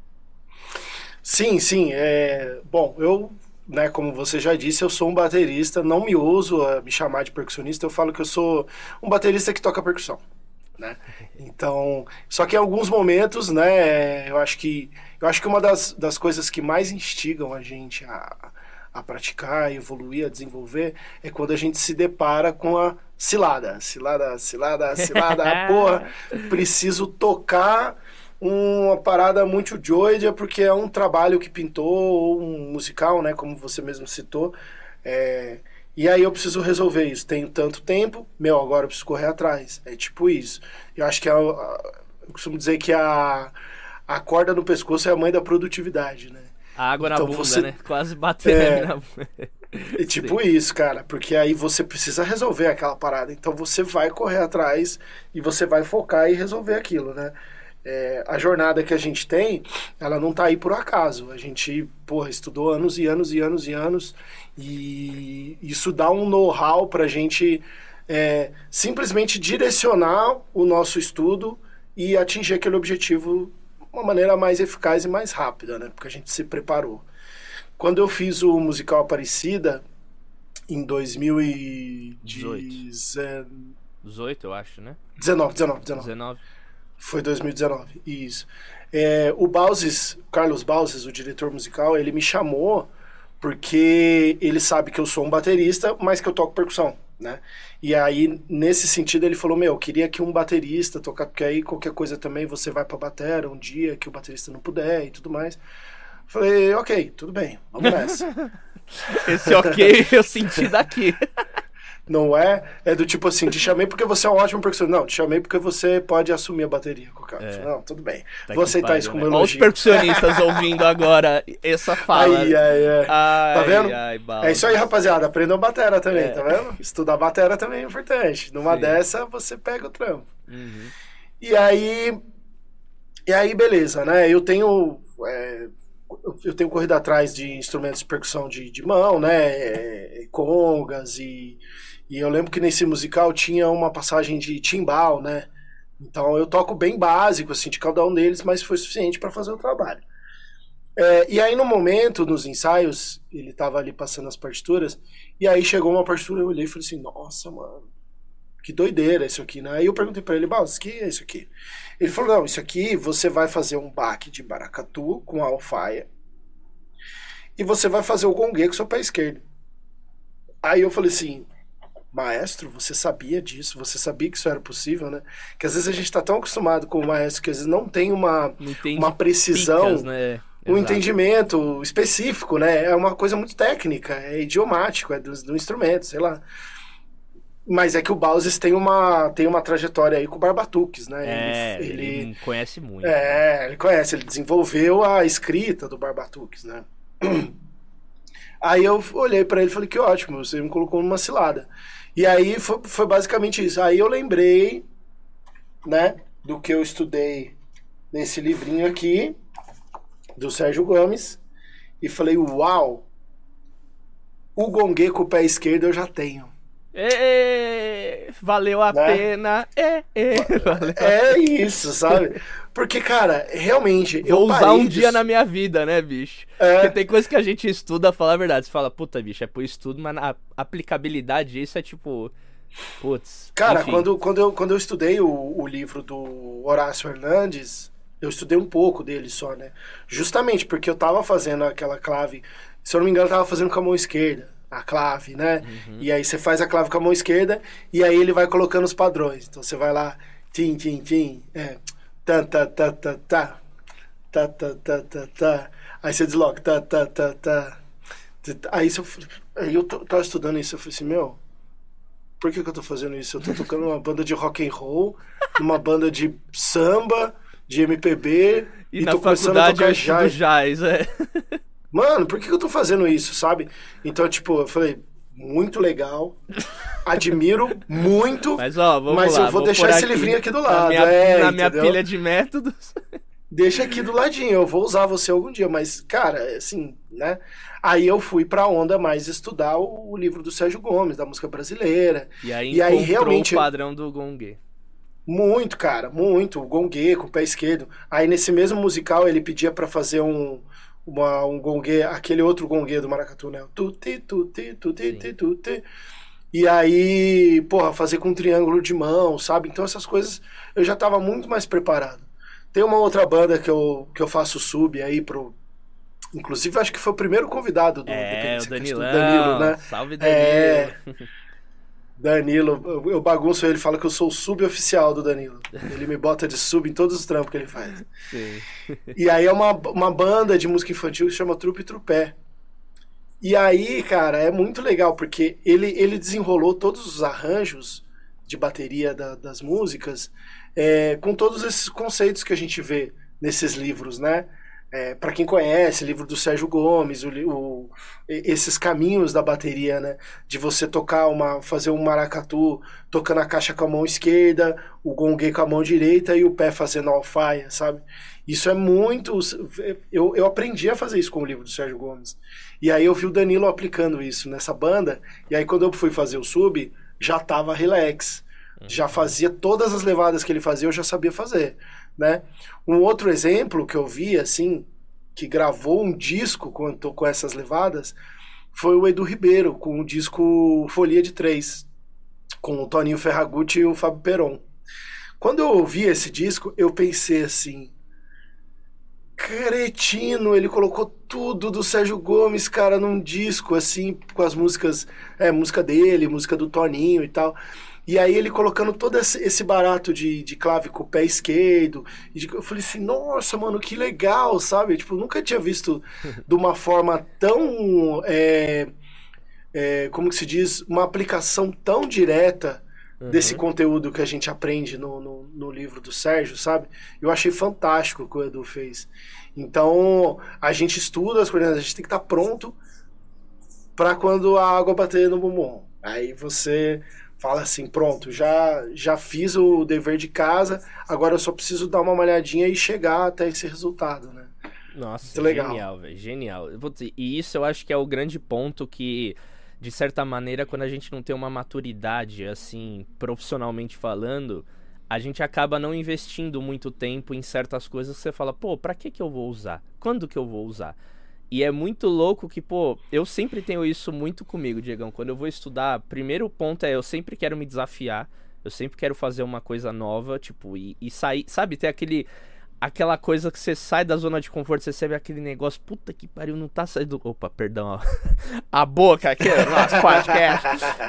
Sim, sim. É... Bom, eu, né, como você já disse, eu sou um baterista, não me uso a me chamar de percussionista, eu falo que eu sou um baterista que toca percussão. Né? Então, só que em alguns momentos, né, eu acho que eu acho que uma das, das coisas que mais instigam a gente a, a praticar, a evoluir, a desenvolver, é quando a gente se depara com a cilada, cilada, cilada, cilada, porra, preciso tocar uma parada muito doida porque é um trabalho que pintou, ou um musical, né, como você mesmo citou, é, e aí eu preciso resolver isso. Tenho tanto tempo, meu, agora eu preciso correr atrás. É tipo isso. Eu acho que a, a, eu costumo dizer que a, a corda no pescoço é a mãe da produtividade, né? A água então, na bunda, você... né? Quase batendo é... na É tipo Sim. isso, cara, porque aí você precisa resolver aquela parada. Então você vai correr atrás e você vai focar e resolver aquilo, né? É, a jornada que a gente tem, ela não tá aí por acaso. A gente, porra, estudou anos e anos e anos e anos e isso dá um know-how para a gente é, simplesmente direcionar o nosso estudo e atingir aquele objetivo de uma maneira mais eficaz e mais rápida, né? Porque a gente se preparou. Quando eu fiz o musical Aparecida, em 2018. 18, eu acho, né? 19, 19, 19. 19. Foi 2019, isso. É, o Bauses, Carlos Bauses, o diretor musical, ele me chamou porque ele sabe que eu sou um baterista, mas que eu toco percussão, né? E aí, nesse sentido, ele falou, meu, eu queria que um baterista tocar, porque aí qualquer coisa também você vai pra batera um dia que o baterista não puder e tudo mais. Falei, ok, tudo bem, vamos nessa. Esse ok eu senti daqui. Não é? É do tipo assim, te chamei porque você é um ótimo percussionista. Não, te chamei porque você pode assumir a bateria com o cara. É. Não, tudo bem. Tá Vou aceitar pariu, isso como né? elogio. Olha os percussionistas ouvindo agora essa fala. Ai, ai, ai. ai tá vendo? Ai, é isso aí, rapaziada. Aprendam batera também, é. tá vendo? Estudar batera também é importante. Numa Sim. dessa, você pega o trampo. Uhum. E aí... E aí, beleza, né? Eu tenho... É, eu tenho corrido atrás de instrumentos de percussão de, de mão, né? É, congas e e eu lembro que nesse musical tinha uma passagem de timbal, né? Então eu toco bem básico, assim, de cada um deles, mas foi suficiente para fazer o trabalho. É, e aí no momento, nos ensaios, ele tava ali passando as partituras, e aí chegou uma partitura, eu olhei e falei assim, nossa, mano, que doideira isso aqui, né? Aí eu perguntei para ele, Baus, o que é isso aqui? Ele falou, não, isso aqui você vai fazer um baque de baracatu com alfaia, e você vai fazer o gongue com seu pé esquerdo. Aí eu falei assim, maestro, você sabia disso, você sabia que isso era possível, né? Que às vezes a gente está tão acostumado com o maestro que às vezes não tem uma, uma precisão, picas, né? um Exato. entendimento específico, né? É uma coisa muito técnica, é idiomático, é do, do instrumento, sei lá. Mas é que o Bowses tem uma, tem uma trajetória aí com o Barbatuques, né? É, ele, ele, ele conhece muito. É, ele conhece, ele desenvolveu a escrita do Barbatuques, né? Aí eu olhei para ele e falei que ótimo, você me colocou numa cilada. E aí foi, foi basicamente isso. Aí eu lembrei, né, do que eu estudei nesse livrinho aqui, do Sérgio Gomes, e falei, uau, o gongue com o pé esquerdo eu já tenho. É, valeu a né? pena. É, é, valeu é isso, sabe? Porque, cara, realmente. Vou usar um dia na minha vida, né, bicho? É. Porque tem coisa que a gente estuda, falar a verdade. Você fala, puta, bicho, é por estudo, mas a aplicabilidade disso é tipo. Putz. Cara, quando, quando, eu, quando eu estudei o, o livro do Horácio Hernandes, eu estudei um pouco dele só, né? Justamente porque eu tava fazendo aquela clave. Se eu não me engano, eu tava fazendo com a mão esquerda a clave, né? Uhum. E aí você faz a clave com a mão esquerda e aí ele vai colocando os padrões. Então você vai lá, tim, tim, tim, é, tá, tá, tá, tá, tá, tá, tá, tá, tá, tá. Aí você desloca, tá, tá, tá, tá. Aí, eu, aí eu tava estudando isso, eu falei assim, meu, por que, que eu tô fazendo isso? Eu tô tocando uma banda de rock and roll, uma banda de samba, de MPB, e, e na tô começando a tocar jazz. jazz é. Mano, por que, que eu tô fazendo isso, sabe? Então, tipo, eu falei, muito legal. Admiro muito. Mas, ó, vamos mas lá, eu vou, vou deixar esse aqui livrinho aqui do Na lado. minha, é, na minha pilha de métodos. Deixa aqui do ladinho, eu vou usar você algum dia, mas, cara, assim, né? Aí eu fui pra onda mais estudar o, o livro do Sérgio Gomes, da música brasileira. E aí, E aí, realmente- o padrão do Gongue. Muito, cara, muito. O gongue com o pé esquerdo. Aí nesse mesmo musical ele pedia pra fazer um, uma, um gongue, aquele outro gongue do Maracatu, né? Tuti, tuti, tuti, tuti, tuti. E aí, porra, fazer com um triângulo de mão, sabe? Então essas coisas eu já tava muito mais preparado. Tem uma outra banda que eu, que eu faço sub aí pro. Inclusive, acho que foi o primeiro convidado do É, o Danilão. Danilo, né? Salve, Danilo. É. Danilo, eu- bagunço ele, fala que eu sou o suboficial do Danilo. Ele me bota de sub em todos os trampos que ele faz. Sim. E aí é uma, uma banda de música infantil que se chama Trupe Trupé. E aí, cara, é muito legal, porque ele, ele desenrolou todos os arranjos de bateria da- das músicas é, com todos esses conceitos que a gente vê nesses livros, né? É, para quem conhece, livro do Sérgio Gomes, o, o- esses caminhos da bateria, né? De você tocar uma, fazer um maracatu tocando a caixa com a mão esquerda, o gongue com a mão direita e o pé fazendo a alfaia, sabe? Isso é muito. Eu, eu aprendi a fazer isso com o livro do Sérgio Gomes. E aí eu vi o Danilo aplicando isso nessa banda. E aí quando eu fui fazer o sub, já tava relax. Já fazia todas as levadas que ele fazia, eu já sabia fazer, né? Um outro exemplo que eu vi, assim, que gravou um disco com, essas levadas, foi o Edu Ribeiro, com o disco Folia de Três, com o Toninho Ferragutti e o Fábio Peron. Quando eu ouvi esse disco, eu pensei assim, cretino, ele colocou tudo do Sérgio Gomes, cara, num disco, assim, com as músicas, é, música dele, música do Toninho e tal. E aí ele colocando todo esse, barato de, de clave com o pé esquerdo. E de- eu falei assim, nossa, mano, que legal, sabe? Tipo, nunca tinha visto de uma forma tão. é, é, como que se diz? Uma aplicação tão direta desse Uhum. conteúdo que a gente aprende no, no, no livro do Sérgio, sabe? Eu achei fantástico o que o Edu fez. Então, a gente estuda as coisas, a gente tem que estar pronto para quando a água bater no bumbum. Aí você fala assim, pronto, já já fiz o dever de casa, agora eu só preciso dar uma malhadinha e chegar até esse resultado, né? Nossa, legal. genial, velho. Genial. Dizer, E isso eu acho que é o grande ponto que, de certa maneira, quando a gente não tem uma maturidade, assim, profissionalmente falando, a gente acaba não investindo muito tempo em certas coisas que você fala, pô, pra que que eu vou usar? Quando que eu vou usar? E é muito louco que, pô, eu sempre tenho isso muito comigo, Diegão. Quando eu vou estudar, primeiro ponto é eu sempre quero me desafiar, eu sempre quero fazer uma coisa nova, tipo, e, e sair, sabe, ter aquele aquela coisa que você sai da zona de conforto, você recebe aquele negócio, puta que pariu, não tá saindo. Opa, perdão, ó. a boca aqui, ó, nossa, podcast.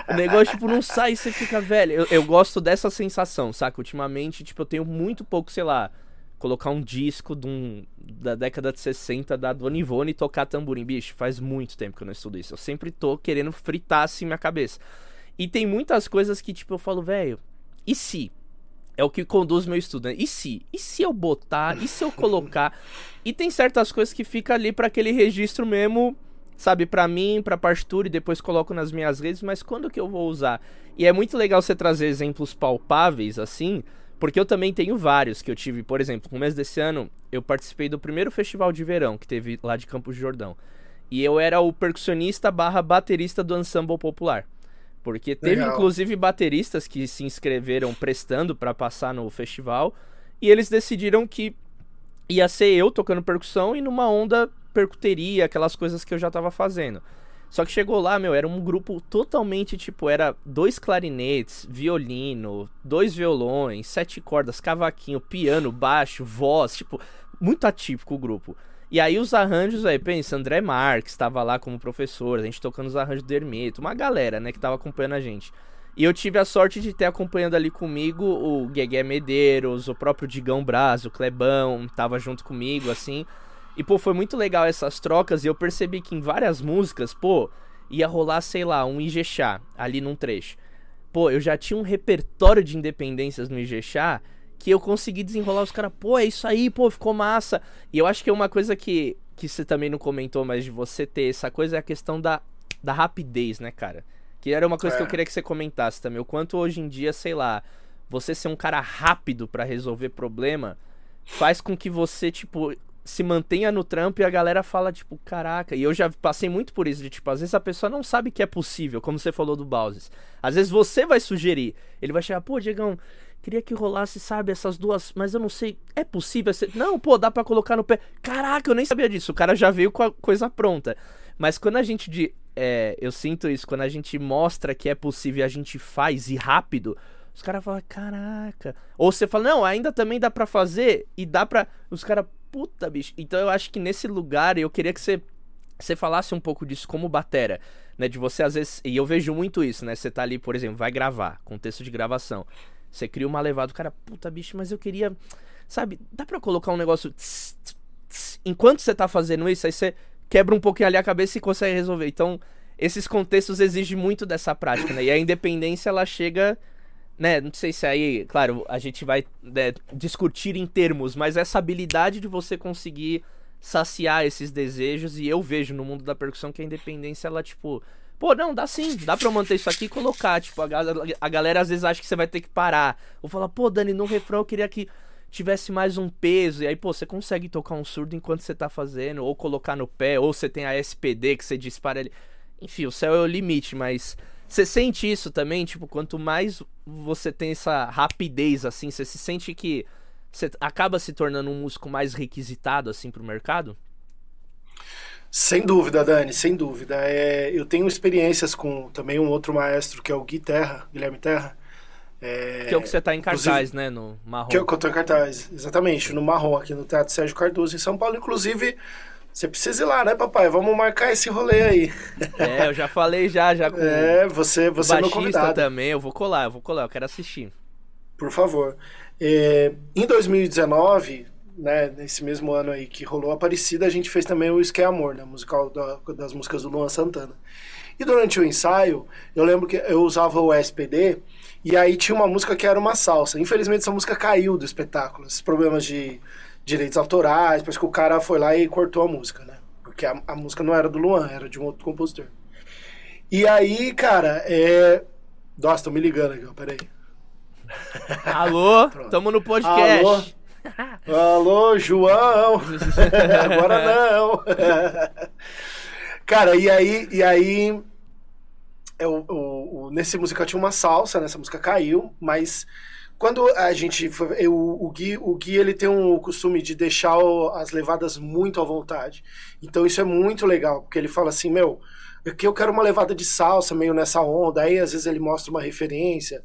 O negócio, tipo, não sai e você fica velho. Eu, eu gosto dessa sensação, saca? Ultimamente, tipo, eu tenho muito pouco, sei lá, colocar um disco de um, da década de 60 da Dona Ivone e tocar tamborim. Bicho, faz muito tempo que eu não estudo isso. Eu sempre tô querendo fritar assim minha cabeça. E tem muitas coisas que, tipo, eu falo, velho, e se? É o que conduz meu estudo, né? E se? E se eu botar? E se eu colocar? E tem certas coisas que fica ali pra aquele registro mesmo, sabe, pra mim, pra partitura e depois coloco nas minhas redes, mas quando que eu vou usar? E é muito legal você trazer exemplos palpáveis assim, porque eu também tenho vários que eu tive, por exemplo, no começo desse ano, eu participei do primeiro festival de verão que teve lá de Campos de Jordão. E eu era o percussionista barra baterista do ensemble popular. Porque teve Legal. inclusive bateristas que se inscreveram prestando pra passar no festival. E eles decidiram que ia ser eu tocando percussão e numa onda percuteria, aquelas coisas que eu já tava fazendo. Só que chegou lá, meu, era um grupo totalmente tipo, era dois clarinetes, violino, dois violões, sete cordas, cavaquinho, piano, baixo, voz, tipo, muito atípico o grupo. E aí os arranjos aí, pensa, André Marques estava lá como professor, a gente tocando os arranjos do Hermeto, uma galera, né, que tava acompanhando a gente. E eu tive a sorte de ter acompanhando ali comigo o Guegué Medeiros, o próprio Digão Braz, o Clebão, tava junto comigo, assim. E, pô, foi muito legal essas trocas e eu percebi que em várias músicas, pô, ia rolar, sei lá, um Ijexá ali num trecho. Pô, eu já tinha um repertório de independências no Ijexá que eu consegui desenrolar os caras, pô, é isso aí, pô, ficou massa. E eu acho que é uma coisa que, que você também não comentou, mas de você ter essa coisa é a questão da, da rapidez, né, cara? Que era uma coisa é. que eu É. queria que você comentasse também. O quanto hoje em dia, sei lá, você ser um cara rápido pra resolver problema faz com que você, tipo, se mantenha no trampo e a galera fala, tipo, caraca. E eu já passei muito por isso, de tipo, às vezes a pessoa não sabe que é possível, como você falou do Bowses. Às vezes você vai sugerir. Ele vai chegar, pô, Diegão, queria que rolasse, sabe, essas duas, mas eu não sei, é possível? Não, pô, dá pra colocar no pé. Caraca, eu nem sabia disso. O cara já veio com a coisa pronta. Mas quando a gente de, é, eu sinto isso, quando a gente mostra que é possível e a gente faz e rápido, os caras falam, caraca. Ou você fala, não, ainda também dá pra fazer e dá pra. Os caras, puta, bicho. Então eu acho que nesse lugar eu queria que você, você falasse um pouco disso como batera. Né, de você às vezes. E eu vejo muito isso, né? Você tá ali, por exemplo, vai gravar, contexto de gravação. Você cria uma levada, o cara, puta, bicho, mas eu queria. Sabe, dá pra colocar um negócio. Tss, tss, tss, enquanto você tá fazendo isso, aí você quebra um pouquinho ali a cabeça e consegue resolver. Então, esses contextos exigem muito dessa prática, né? E a independência, ela chega né, não sei se aí, claro, a gente vai né, discutir em termos, mas essa habilidade de você conseguir saciar esses desejos, e eu vejo no mundo da percussão que a independência, ela, tipo, pô, não, dá sim, dá pra manter isso aqui e colocar, tipo, a, a galera às vezes acha que você vai ter que parar, ou falar, pô, Dani, no refrão eu queria que tivesse mais um peso, e aí, pô, você consegue tocar um surdo enquanto você tá fazendo, ou colocar no pé, ou você tem a SPD que você dispara ali, enfim, o céu é o limite, mas... Você sente isso também? Tipo, quanto mais você tem essa rapidez, assim, você se sente que você acaba se tornando um músico mais requisitado, assim, pro mercado? Sem dúvida, Dani, sem dúvida. É, eu tenho experiências com também um outro maestro, que é o Gui Terra, Guilherme Terra. É, que é o que você tá em cartaz, né, no Marrom. Que é o que eu tô em cartaz, exatamente, no Marrom, aqui no Teatro Sérgio Cardoso, em São Paulo. Inclusive, você precisa ir lá, né, papai? Vamos marcar esse rolê aí. É, eu já falei já, já com É, você, você é meu convidado. também, eu vou colar, eu vou colar, eu quero assistir. Por favor. É, em 2019, né, nesse mesmo ano aí que rolou a Aparecida, a gente fez também o Esque Amor, né, musical da, das músicas do Luan Santana. E durante o ensaio, eu lembro que eu usava o SPD, e aí tinha uma música que era uma salsa. Infelizmente essa música caiu do espetáculo, esses problemas de direitos autorais, parece que o cara foi lá e cortou a música, né? Porque a, a música não era do Luan, era de um outro compositor. E aí, cara, é. Nossa, tô me ligando aqui, ó, peraí. Alô, tamo no podcast. Alô, Alô João! Agora não! cara, e aí, e aí eu, eu, nesse musical tinha uma salsa, nessa música caiu, mas quando a gente eu, o Gui o Gui ele tem um costume de deixar as levadas muito à vontade. Então isso é muito legal porque ele fala assim meu aqui eu quero uma levada de salsa meio nessa onda. Aí às vezes ele mostra uma referência.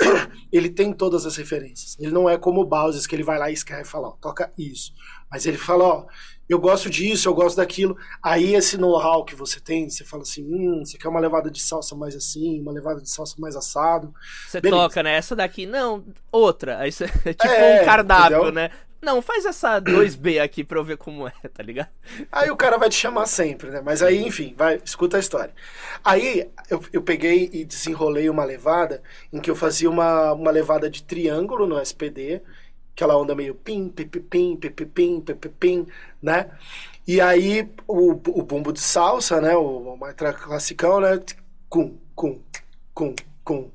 Ele tem todas as referências. Ele não é como o Bowser que ele vai lá e escreve e fala ó, toca isso mas ele fala ó eu gosto disso, eu gosto daquilo. Aí esse know-how que você tem, você fala assim, hum, você quer uma levada de salsa mais assim, uma levada de salsa mais assado. Você Beleza. toca, né? Essa daqui, não, outra. Aí você, é tipo é, um cardápio, entendeu? né? Não, faz essa 2B aqui pra eu ver como é, tá ligado? Aí o cara vai te chamar sempre, né? Mas aí, enfim, vai, escuta a história. Aí eu, eu peguei e desenrolei uma levada em que eu fazia uma, uma levada de triângulo no SPD, aquela onda meio pim, pipipim, pipipim, pipipim, né? E aí o, o bumbo de salsa, né? O, o matra classicão, né? Cum, cum, cum, cum,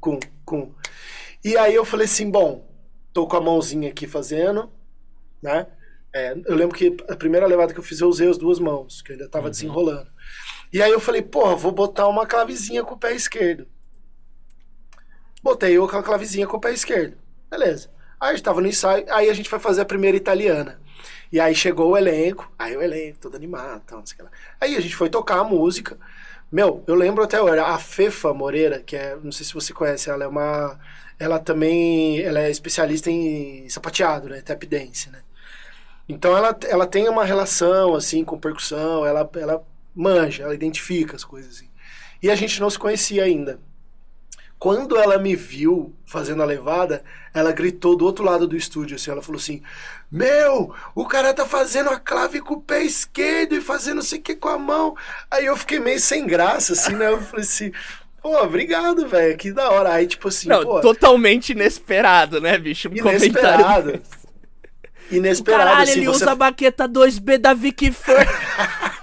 cum, cum. E aí eu falei assim, bom, tô com a mãozinha aqui fazendo, né? É, eu lembro que a primeira levada que eu fiz eu usei as duas mãos, que eu ainda tava uhum. desenrolando. E aí eu falei, porra, vou botar uma clavezinha com o pé esquerdo. Botei a clavezinha com o pé esquerdo. Beleza. Aí a gente tava no ensaio, aí a gente foi fazer a primeira italiana. E aí chegou o elenco, aí o elenco todo animado, tal, não sei o que lá. Aí a gente foi tocar a música. Meu, eu lembro até agora, a Fefa Moreira, que é, não sei se você conhece, ela é uma. Ela também ela é especialista em sapateado, né? Tap dance, né? Então ela, ela tem uma relação, assim, com percussão, ela, ela manja, ela identifica as coisas, assim. E a gente não se conhecia ainda. Quando ela me viu fazendo a levada, ela gritou do outro lado do estúdio, assim, ela falou assim, meu, o cara tá fazendo a clave com o pé esquerdo e fazendo não sei o que com a mão. Aí eu fiquei meio sem graça, assim, né? Eu falei assim, pô, obrigado, velho, que da hora. Aí, tipo assim, não, pô... totalmente inesperado, né, bicho? Um inesperado. Inesperado, Caralho, assim, ele você... usa a baqueta 2B da Vicky Fur.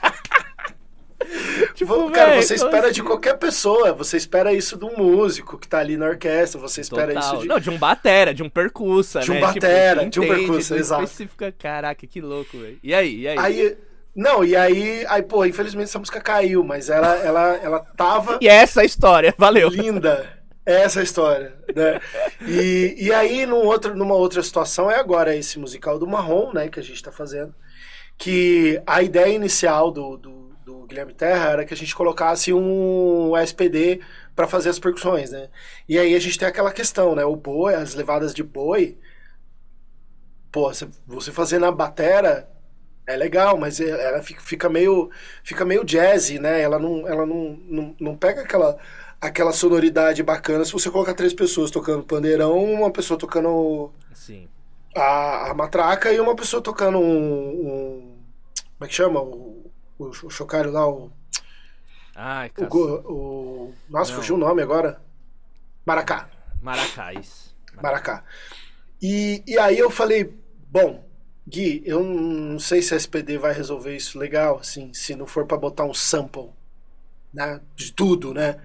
tipo, tipo, cara, véi, você espera assim? de qualquer pessoa. Você espera isso de um músico que tá ali na orquestra. Você espera Total. isso de. Não, de um batera, de um percussa, De um né? batera, que de um percussa, exato. específica. Caraca, que louco, velho. E aí, e aí? Aí. Não, e aí. Aí, pô, infelizmente essa música caiu, mas ela, ela, ela tava E essa é a história, valeu. linda. É essa a história, né? E, e aí, num outro, numa outra situação, é agora esse musical do Marrom, né, que a gente tá fazendo. Que a ideia inicial do, do, do Guilherme Terra era que a gente colocasse um SPD para fazer as percussões, né? E aí a gente tem aquela questão, né? O boi, as levadas de boi. Pô, você- fazer na batera é legal, mas ela fica, meio fica meio jazzy, né? Ela não ela não, não, não pega aquela aquela sonoridade bacana se você colocar três pessoas tocando pandeirão, uma pessoa tocando Sim. a, a matraca e uma pessoa tocando um, um- como é que chama? O, o, o chocalho lá, o, Ai, o, o nossa, Não. fugiu o nome agora. Maracá. Maracás. Maracá. E, e aí eu falei, bom, Gui, eu não sei se a SPD vai resolver isso legal, assim, se não for pra botar um sample, né, de tudo, né?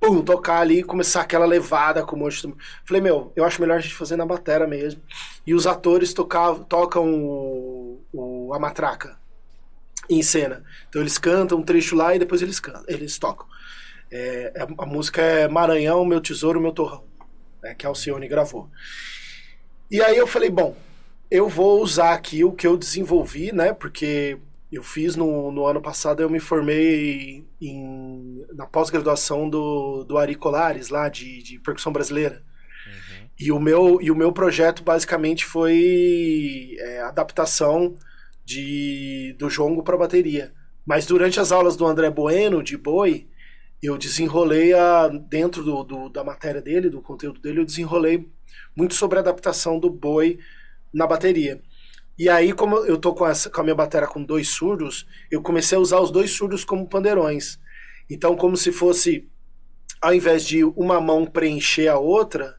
Pum, tocar ali e começar aquela levada com um monte de... Falei, meu, eu acho melhor a gente fazer na batera mesmo. E os atores tocavam, tocam o, o- a matraca em cena. Então eles cantam um trecho lá e depois eles cantam, eles tocam. É, é- a música é Maranhão, Meu Tesouro, Meu Torrão, né, que a Alcione gravou. E aí eu falei, bom, eu vou usar aqui o que eu desenvolvi, né? Porque eu fiz no, no ano passado, eu me formei em, na pós-graduação do, do Ari Colares, lá de, de percussão brasileira. Uhum. E o meu, e o meu projeto basicamente foi é, adaptação de, do jongo para bateria. Mas durante as aulas do André Bueno, de boi, eu desenrolei a, dentro do, do- da matéria dele, do conteúdo dele, eu desenrolei muito sobre a adaptação do boi na bateria. E aí, como eu tô com, essa, com a minha bateria com dois surdos, eu comecei a usar os dois surdos como pandeirões. Então, como se fosse, ao invés de uma mão preencher a outra,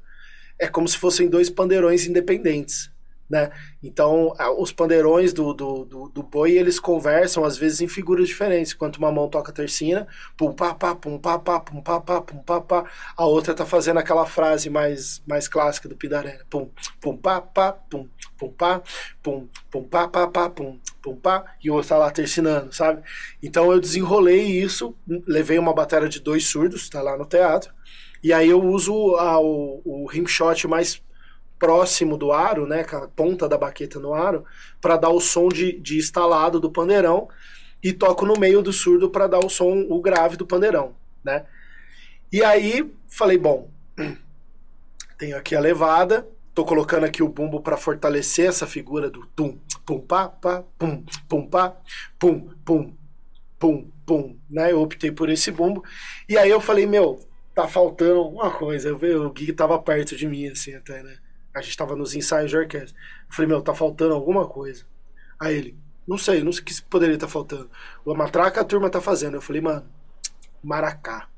é como se fossem dois pandeirões independentes, né? Então, os pandeirões do, do, do, do boi, eles conversam, às vezes, em figuras diferentes. Enquanto uma mão toca tercina, pum pá pá, pum pá pá, pum pá pá, pum pá pá, a outra tá fazendo aquela frase mais, mais clássica do Pidaré, pum, pum pá pá, pum, pum pá, pum, pum pá pá pá, pum, pum pá, e o outro tá lá tercinando, sabe? Então eu desenrolei isso, levei uma bateria de dois surdos, tá lá no teatro, e aí eu uso a, o, o rimshot mais próximo do aro, né, com a ponta da baqueta no aro, para dar o som de, de estalado do pandeirão e toco no meio do surdo para dar o som, o grave do pandeirão, né? E aí falei, bom, tenho aqui a levada, tô colocando aqui o bumbo para fortalecer essa figura do tum, pum, pá, pá, pum, pum, pá, pum, pum, pum, pum, né? Eu optei por esse bumbo. E aí eu falei, meu, tá faltando alguma coisa. Eu vi, o Gui tava perto de mim, assim, até, né? A gente tava nos ensaios de orquestra. Eu falei, meu, tá faltando alguma coisa. Aí ele, não sei, não sei o que poderia estar faltando. A matraca a turma tá fazendo. Eu falei, mano, maracá.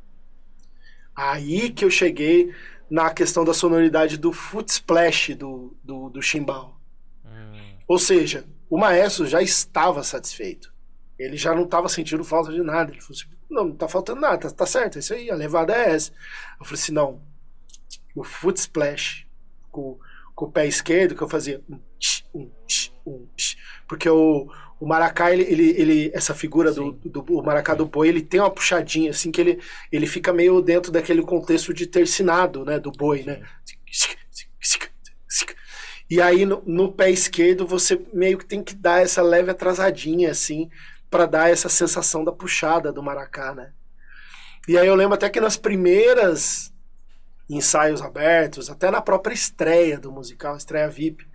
Aí que eu cheguei na questão da sonoridade do foot splash do, do, do chimbal. Hum, Ou seja, o maestro já estava satisfeito. Ele já não estava sentindo falta de nada. Ele falou assim: não, não tá faltando nada, tá, tá certo, é isso aí, a levada é essa. Eu falei assim: não, o foot splash com, com o pé esquerdo que eu fazia um, tch, um, tch, um, tch. porque o, o maracá, ele, ele, ele- essa figura do, do, o maracá do boi, ele tem uma puxadinha assim que ele, ele fica meio dentro daquele contexto de tercinado, né, do boi, né? E aí no, no pé esquerdo você meio que tem que dar essa leve atrasadinha assim para dar essa sensação da puxada do maracá, né? E aí eu lembro até que nas primeiras ensaios abertos, até na própria estreia do musical, estreia VIP,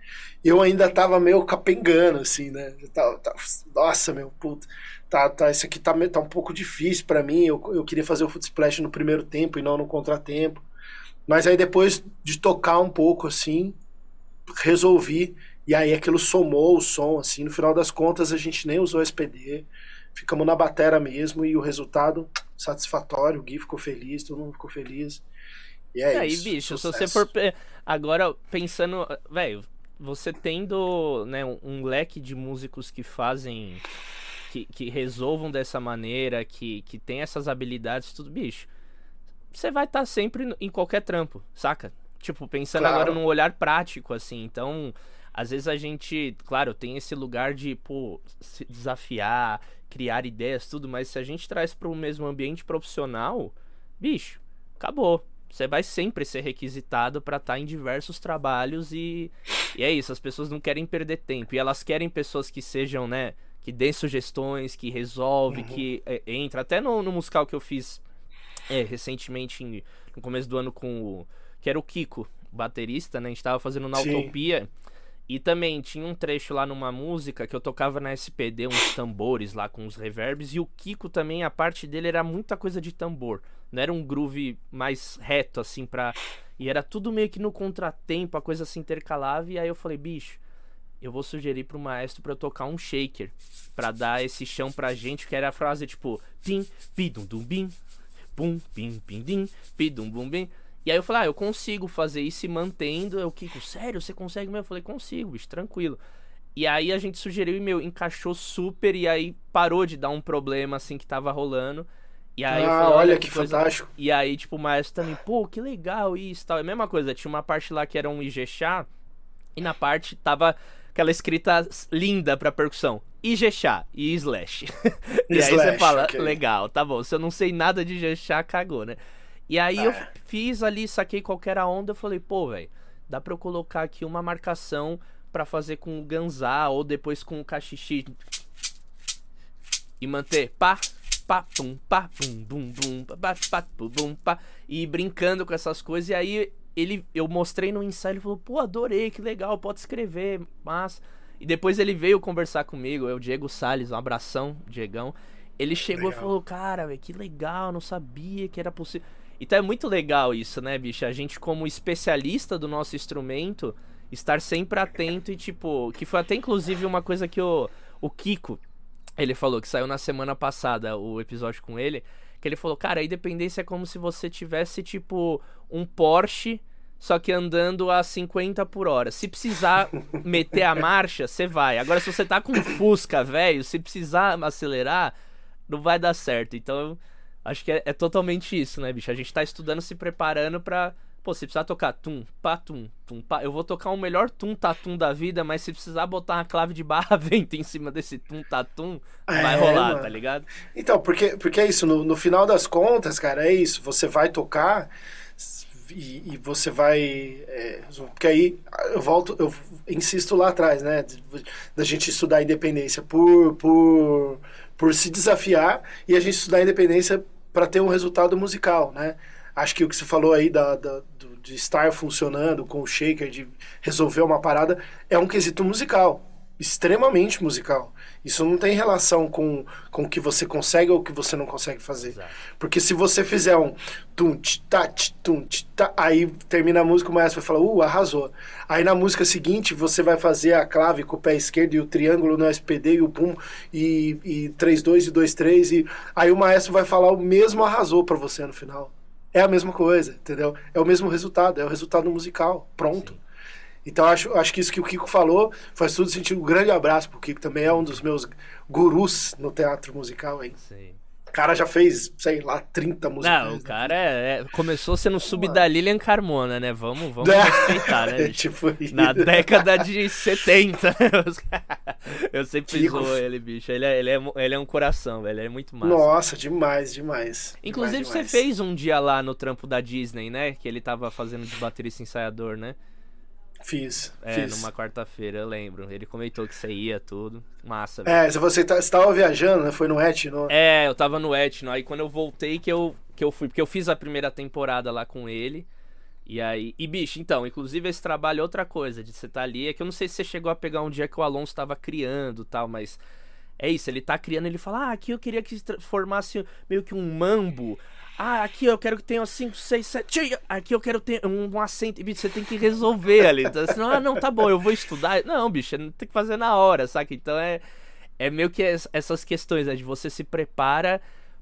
eu ainda tava meio capengando assim, né? Tava- tava- nossa, meu, puta, tá, tá, isso aqui tá, tá um pouco difícil para mim. Eu, eu queria fazer o foot splash no primeiro tempo e não no contratempo. Mas aí depois de tocar um pouco assim, resolvi. E aí aquilo somou o som, assim. No final das contas, a gente nem usou SPD. Ficamos na batera mesmo e o resultado satisfatório. O Gui ficou feliz, todo mundo ficou feliz. E é aí, isso. bicho, se você sucesso. for. Agora, pensando. Velho, você tendo né, um, um leque de músicos que fazem que, que resolvam dessa maneira, que, que tem essas habilidades, tudo, bicho, você vai estar tá sempre em qualquer trampo, saca? Tipo, pensando claro. agora num olhar prático, assim. Então, às vezes a gente, claro, tem esse lugar de, pô, se desafiar, criar ideias, tudo, mas se a gente traz para o mesmo ambiente profissional, bicho, acabou. Você vai sempre ser requisitado para estar tá em diversos trabalhos e, e é isso, as pessoas não querem perder tempo. E elas querem pessoas que sejam, né, que dêem sugestões, que resolve, uhum. que é, entra. Até no, no musical que eu fiz é, recentemente, em, no começo do ano, com o. que era o Kiko, baterista, né? A gente tava fazendo na Sim. Utopia. E também tinha um trecho lá numa música que eu tocava na SPD, uns tambores lá com os reverbs. E o Kiko também, a parte dele era muita coisa de tambor. Não era um groove mais reto, assim, pra. E era tudo meio que no contratempo, a coisa se intercalava. E aí eu falei, bicho, eu vou sugerir pro maestro para eu tocar um shaker. para dar esse chão pra gente, que era a frase tipo. Pim, pidum dum bim, pum, pim, pim, dim, pidum bum bim. E aí eu falei, ah, eu consigo fazer isso e mantendo. Eu, Kiko, sério, você consegue mesmo? Eu falei, consigo, bicho, tranquilo. E aí a gente sugeriu e, meu, encaixou super e aí parou de dar um problema, assim, que tava rolando. E aí ah, falei, olha, olha que, que fantástico. E aí, tipo, o maestro também, pô, que legal isso e tal. É a mesma coisa, tinha uma parte lá que era um Ijexá e na parte tava aquela escrita linda pra percussão. Ijexá e slash. e slash, aí você fala, okay. legal, tá bom. Se eu não sei nada de Ijexá, cagou, né? E aí eu é. fiz ali, saquei qualquer onda, eu falei, pô, velho, dá pra eu colocar aqui uma marcação para fazer com o ganzá ou depois com o cachixi. E manter pá, pá, pum, pá, pum, bum, bum, pá, pá, pum, bum, pá. E brincando com essas coisas. E aí ele, eu mostrei no ensaio, ele falou, pô, adorei, que legal, pode escrever, mas... E depois ele veio conversar comigo, é o Diego Salles, um abração, Diegão. Ele chegou legal. e falou, cara, véio, que legal, não sabia que era possível. Então é muito legal isso, né, bicho? A gente, como especialista do nosso instrumento, estar sempre atento e, tipo, que foi até inclusive uma coisa que o, o Kiko, ele falou, que saiu na semana passada o episódio com ele, que ele falou, cara, a independência é como se você tivesse, tipo, um Porsche, só que andando a 50 por hora. Se precisar meter a marcha, você vai. Agora, se você tá com um Fusca, velho, se precisar acelerar, não vai dar certo. Então Acho que é, é, totalmente isso, né, bicho? A gente tá estudando, se preparando pra. Pô, se precisar tocar tum, pá, tum, tum, pá. Eu vou tocar o melhor tum, tatum da vida, mas se precisar botar uma clave de barra vento em cima desse tum, tatum, é, vai rolar, mano. tá ligado? Então, porque, porque é isso, no, no final das contas, cara, é isso. Você vai tocar. E, e, você vai. É, porque aí eu volto, eu insisto lá atrás, né? Da gente estudar a independência por, por, por se desafiar e a gente estudar a independência para ter um resultado musical, né? Acho que o que você falou aí da, da do, de estar funcionando com o shaker, de resolver uma parada, é um quesito musical, extremamente musical. Isso não tem relação com, com o que você consegue ou o que você não consegue fazer. Exato. Porque se você fizer um tum tá tum tá aí termina a música, o maestro vai falar, uh, arrasou. Aí na música seguinte você vai fazer a clave com o pé esquerdo e o triângulo no SPD e o pum e, e 3 2 e 2 3 e aí o maestro vai falar o mesmo arrasou para você no final. É a mesma coisa, entendeu? É o mesmo resultado, é o resultado musical, pronto. Sim. Então acho, acho que isso que o Kiko falou faz tudo sentido. Um grande abraço pro Kiko, também é um dos meus gurus no teatro musical aí. Sim. O cara já fez, sei lá, 30 músicas. Não, o cara é, é, começou sendo sub da Lilian Carmona, né? Vamos, vamos é, respeitar, né? tipo Na década de 70. Eu sempre zoou ele, bicho. Ele é, ele, é, ele é um coração, velho. Ele é muito massa. Nossa, demais, demais. Inclusive, demais, você demais. fez um dia lá no trampo da Disney, né? Que ele tava fazendo de baterista ensaiador, né? Fiz. É, fiz. numa quarta-feira, eu lembro. Ele comentou que você ia, tudo. Massa, velho. É, você tá, estava viajando, né? Foi no Etno? É, eu tava no Etno. Aí quando eu voltei que eu, que eu fui. Porque eu fiz a primeira temporada lá com ele. E aí. E bicho, então, inclusive esse trabalho é outra coisa de você estar tá ali. É que eu não sei se você chegou a pegar um dia que o Alonso estava criando tal, mas. É isso, ele tá criando, ele fala, ah, aqui eu queria que formasse meio que um mambo. Ah, aqui eu quero que tenha 5, 6, 7. Aqui eu quero ter um, um. Bicho, você tem que resolver ali. Então, assim, ah, não, tá bom, eu vou estudar. Não, bicho, não tem que fazer na hora, saca? Então é, é meio que essas questões, né? De você se prepara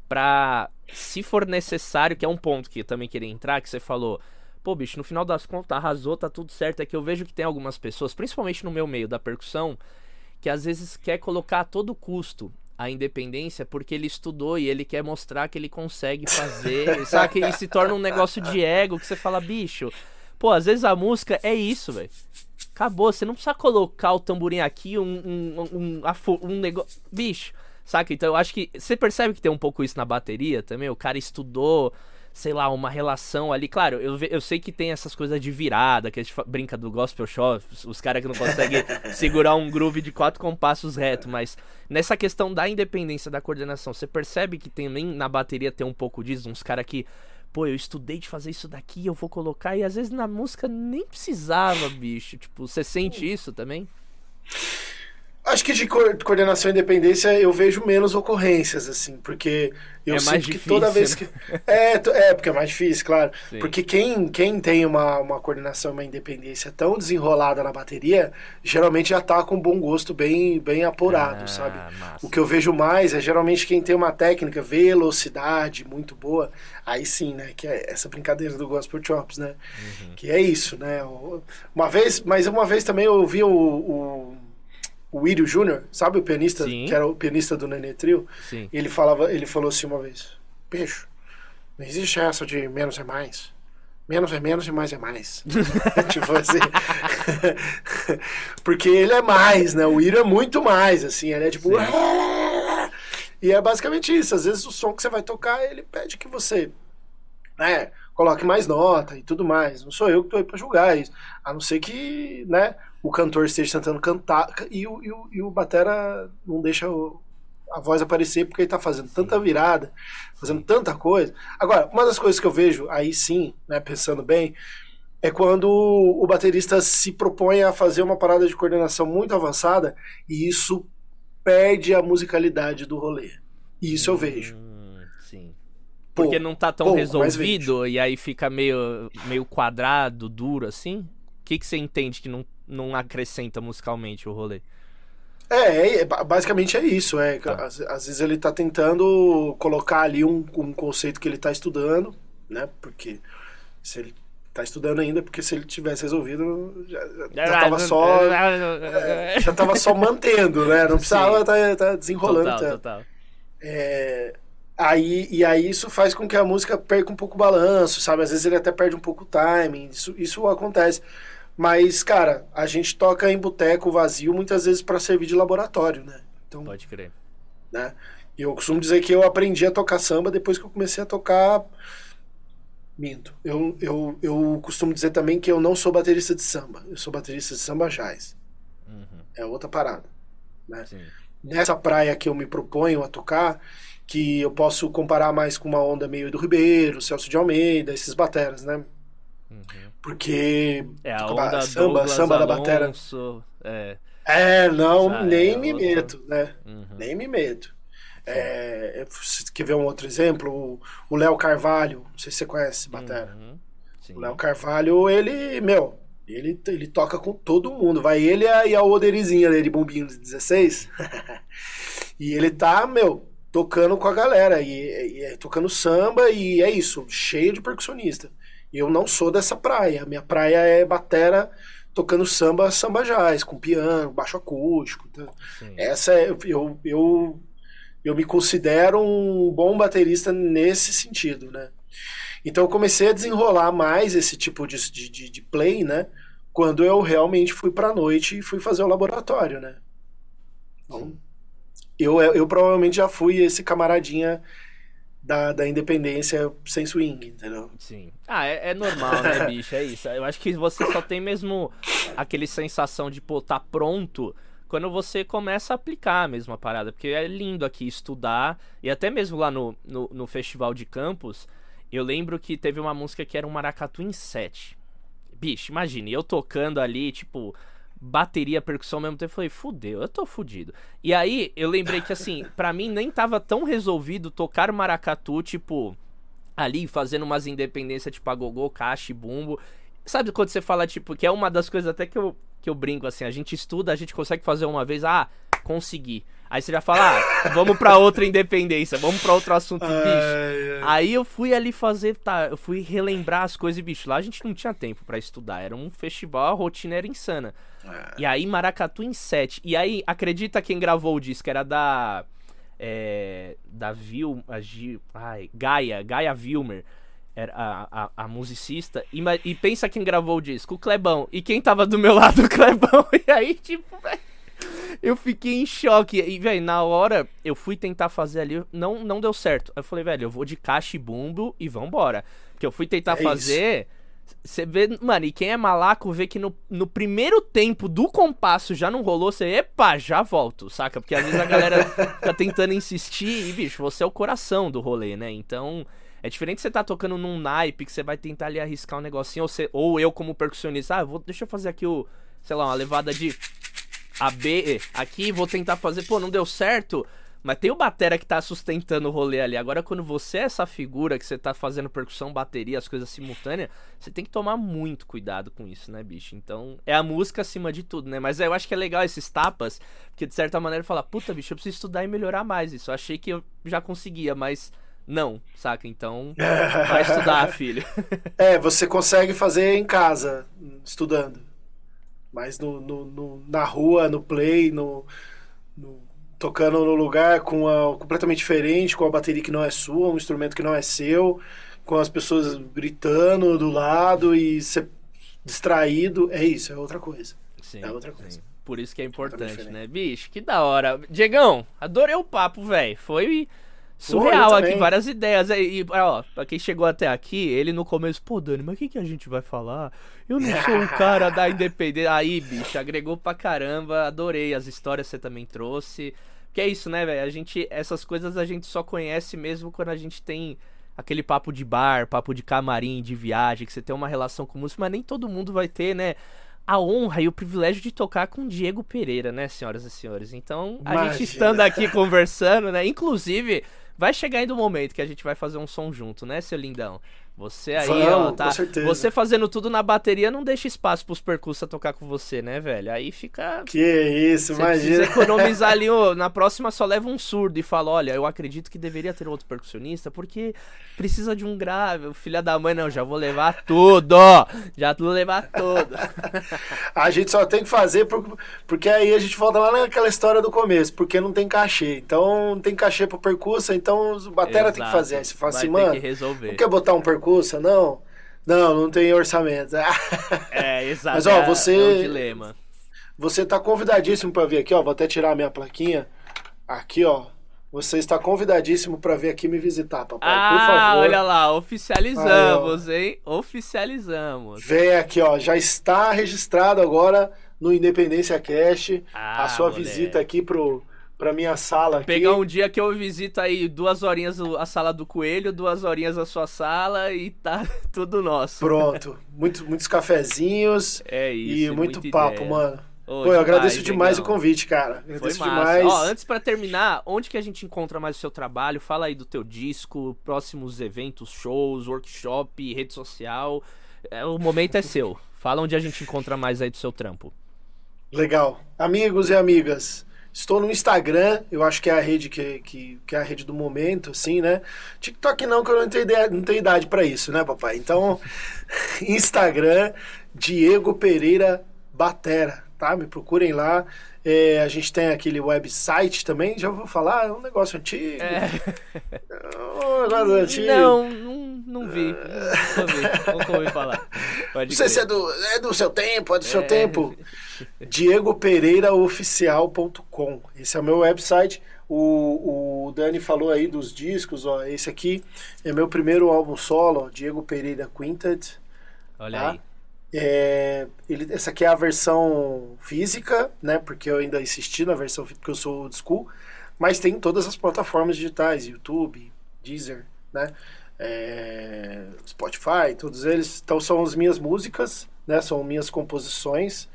pra, se for necessário, que é um ponto que eu também queria entrar, que você falou. Pô, bicho, no final das contas arrasou, tá tudo certo. É que eu vejo que tem algumas pessoas, principalmente no meu meio da percussão, que às vezes quer colocar a todo custo a independência porque ele estudou e ele quer mostrar que ele consegue fazer, sabe? E se torna um negócio de ego que você fala, bicho. Pô, às vezes a música é isso, velho. Acabou, você não precisa colocar o tamborim aqui, um, um, um, um, um negócio. Bicho, saca? Então eu acho que. Você percebe que tem um pouco isso na bateria também? O cara estudou sei lá, uma relação ali. Claro, eu, eu sei que tem essas coisas de virada, que a gente brinca do gospel show, os caras que não conseguem segurar um groove de quatro compassos reto, mas nessa questão da independência da coordenação, você percebe que também na bateria tem um pouco disso, uns caras que pô, eu estudei de fazer isso daqui, eu vou colocar, e às vezes na música nem precisava, bicho. Tipo, você sente isso também? Acho que de coordenação e independência eu vejo menos ocorrências, assim, porque eu é sinto difícil, que toda vez né? que. É, é, porque é mais difícil, claro. Sim. Porque quem, quem tem uma, uma coordenação e uma independência tão desenrolada na bateria, geralmente já tá com bom gosto bem, bem apurado, Ah, sabe? massa. O que eu vejo mais é geralmente quem tem uma técnica, velocidade muito boa, aí sim, né? Que é essa brincadeira do Gospel Chops, né? Uhum. Que é isso, né? Uma vez, mas uma vez também eu ouvi o, o, o Írio Júnior, sabe o pianista, Sim. que era o pianista do Nenê Trio? Sim. Ele falava, ele falou assim uma vez: Bicho, não existe essa de menos é mais. Menos é menos e mais é mais. tipo assim. Porque ele é mais, né? O Iro é muito mais, assim. Ele é tipo. E é basicamente isso. Às vezes o som que você vai tocar, ele pede que você né, coloque mais nota e tudo mais. Não sou eu que tô aí pra julgar isso. A não ser que, né, o cantor esteja tentando cantar e o, e o, e o batera não deixa o- a voz aparecer porque ele tá fazendo tanta virada, fazendo tanta coisa. Agora, uma das coisas que eu vejo, aí sim, né, pensando bem, é quando o baterista se propõe a fazer uma parada de coordenação muito avançada e isso perde a musicalidade do rolê. E isso eu vejo. Sim. Pô, Porque não tá tão mas resolvido e aí fica meio, meio quadrado, duro assim? O que, que você entende que não, não acrescenta musicalmente o rolê? É, é, ba- basicamente é isso. É, Tá. às, às vezes ele tá tentando colocar ali um, um conceito que ele tá estudando, né? Porque se ele tá estudando ainda, porque se ele tivesse resolvido, já, já tava só. é, já tava só mantendo, né? Não precisava estar tá, desenrolando Total, total. É, aí, e aí isso faz com que a música perca um pouco o balanço, sabe? Às vezes ele até perde um pouco o timing, isso, isso acontece. Mas, cara, a gente toca em boteco vazio muitas vezes para servir de laboratório, né? Então, Pode crer. né? E eu costumo dizer que eu aprendi a tocar samba depois que eu comecei a tocar. Minto. Eu, eu, eu costumo dizer também que eu não sou baterista de samba. Eu sou baterista de samba jazz. Uhum, É outra parada. Né? sim. nessa praia que eu me proponho a tocar, que eu posso comparar mais com uma onda meio do Ribeiro, Celso de Almeida, esses bateras, né? Uhum. Porque É a onda samba- Douglas samba da batera. É. é, não, Ah, nem é me outro. meto, né? Uhum. Nem me meto. É, é, quer ver um outro exemplo? O- Léo Carvalho, não sei se você conhece esse batera. Uhum. O Léo Carvalho, ele, meu, ele, ele toca com todo mundo. Vai ele e a- e a Oderizinha dele, bombinho de 16. e ele tá, meu, tocando com a galera. E, e- tocando samba e é isso, cheio de percussionista. E eu não sou dessa praia. A minha praia é batera tocando samba, samba jazz, com piano, baixo acústico. Então, essa é, eu, eu, eu me considero um bom baterista nesse sentido, né? Então eu comecei a desenrolar mais esse tipo de, de, de- de play, né? Quando eu realmente fui pra noite e fui fazer o laboratório, né? Então, eu, eu provavelmente já fui esse camaradinha da, da independência sem swing, entendeu? Sim. Ah, é, é normal, né, bicho? É isso. Eu acho que você só tem mesmo aquele sensação de, pô, tá pronto quando você começa a aplicar a mesma parada. Porque é lindo aqui estudar. E até mesmo lá no, no, no Festival de Campos, eu lembro que teve uma música que era um maracatu em 7. Bicho, imagine, eu tocando ali, tipo, bateria, percussão ao mesmo tempo. Eu falei, fudeu, eu tô fudido. E aí, eu lembrei que, assim, pra mim nem tava tão resolvido tocar maracatu, tipo, ali fazendo umas independências tipo agogô, caixa e bumbo. Sabe quando você fala, tipo, que é uma das coisas até que eu, que eu brinco, assim, a gente estuda, a gente consegue fazer uma vez, ah, consegui. Aí você já fala, ah, vamos pra outra independência, vamos pra outro assunto, bicho. Aí eu fui ali fazer, tá, eu fui relembrar as coisas, e, bicho, lá a gente não tinha tempo pra estudar, era um festival, a rotina era insana. E aí Maracatu em 7. E aí, acredita quem gravou o disco? Era da é, da Vil, a Gil, ai, Gaia, Gaia Vilmer, era a, a, a musicista, e, e, pensa quem gravou o disco, o Clebão, e quem tava do meu lado, o Clebão, e aí, tipo, véio, eu fiquei em choque, e, velho, na hora, eu fui tentar fazer ali, não, não deu certo, eu falei, velho, eu vou de caixa e bumbo e vambora, porque eu fui tentar é fazer... Isso você vê, mano, e quem é malaco vê que no, no primeiro tempo do compasso já não rolou, você, epa, já volto, saca? Porque às vezes a galera fica tentando insistir e, bicho, você é o coração do rolê, né? Então, é diferente você tá tocando num naipe que você vai tentar ali arriscar um negocinho, ou, você, ou eu como percussionista, ah, vou, deixa eu fazer aqui o, sei lá, uma levada de A, B, aqui, vou tentar fazer, pô, não deu certo, mas tem o batera que tá sustentando o rolê ali. Agora, quando você é essa figura que você tá fazendo percussão, bateria, as coisas simultâneas, você tem que tomar muito cuidado com isso, né, bicho? Então, é a música acima de tudo, né? Mas eu acho que é legal esses tapas, porque de certa maneira fala, puta, bicho, eu preciso estudar e melhorar mais isso. Eu achei que eu já conseguia, mas não, saca? Então, vai estudar, filho. É, você consegue fazer em casa, estudando. Mas no, no, no na rua, no play, no, tocando no lugar com a, completamente diferente, com a bateria que não é sua, um instrumento que não é seu, com as pessoas gritando do lado e ser distraído, é isso, é outra coisa. Sim, é outra coisa. Sim. Por isso que é importante, né? Bicho, que da hora. Diegão, adorei o papo, velho. Foi surreal Pô, aqui, várias ideias. E, ó, pra quem chegou até aqui, ele no começo, pô, Dani, mas o que, que a gente vai falar? Eu não sou um cara da independência. Aí, bicho, agregou pra caramba. Adorei as histórias que você também trouxe. Que é isso, né, velho? A gente. Essas coisas a gente só conhece mesmo quando a gente tem aquele papo de bar, papo de camarim, de viagem, que você tem uma relação com música, mas nem todo mundo vai ter, né? A honra e o privilégio de tocar com Diego Pereira, né, senhoras e senhores? Então, a Imagina. gente estando aqui conversando, né? Inclusive, vai chegar ainda o momento que a gente vai fazer um som junto, né, seu lindão? Você aí, Vamos, ó, tá. Você fazendo tudo na bateria não deixa espaço pros percussas tocar com você, né, velho? Aí fica. Que isso, imagina. Você economizar ali, ó, na próxima só leva um surdo e fala: olha, eu acredito que deveria ter outro percussionista, porque precisa de um grave. Filha da mãe, não, já vou levar tudo! Já vou levar tudo. a gente só tem que fazer porque aí a gente volta lá naquela história do começo, porque não tem cachê. Então não tem cachê pro percussa, então o batera Exato. tem que fazer. Aí você fala Vai assim, mano, não quer botar um percussa? Não. Não, não tem orçamento. é, exato. Mas ó, é você. É um dilema. Você tá convidadíssimo para vir aqui, ó. Vou até tirar a minha plaquinha. Aqui, ó. Você está convidadíssimo para vir aqui me visitar, papai. Ah, por favor. olha lá, oficializamos, Aí, hein? Oficializamos. Vem aqui, ó. Já está registrado agora no Independência Cash ah, a sua moleque. visita aqui pro pra minha sala aqui. Pegar um dia que eu visito aí duas horinhas a sala do coelho, duas horinhas a sua sala e tá tudo nosso. Pronto. Muito, muitos cafezinhos. É isso. E muito papo, ideia. mano. Ô, Pô, eu agradeço demais legal. o convite, cara. Agradeço Foi massa. demais. Ó, antes para terminar, onde que a gente encontra mais o seu trabalho? Fala aí do teu disco, próximos eventos, shows, workshop, rede social. É, o momento é seu. Fala onde a gente encontra mais aí do seu trampo. Legal. Amigos e amigas, Estou no Instagram, eu acho que é a rede que, que, que é a rede do momento, assim, né? TikTok não, que eu não tenho, ideia, não tenho idade para isso, né, papai? Então, Instagram, Diego Pereira Batera, tá? Me procurem lá. É, a gente tem aquele website também, já vou falar, é um negócio antigo. É. Um negócio antigo. Não, não, não vi. Não vi, nunca ouvi falar. Pode não sei se é do, é do seu tempo, é do é. seu tempo. DiegoPereiraOficial.com. Esse é o meu website. O, o Dani falou aí dos discos, ó. Esse aqui é meu primeiro álbum solo, ó, Diego Pereira Quintet. Olha tá? aí. É, ele, essa aqui é a versão física, né? Porque eu ainda insisti na versão porque eu sou old school. Mas tem todas as plataformas digitais, YouTube, Deezer, né? É, Spotify, todos eles. Então são as minhas músicas, né? São minhas composições.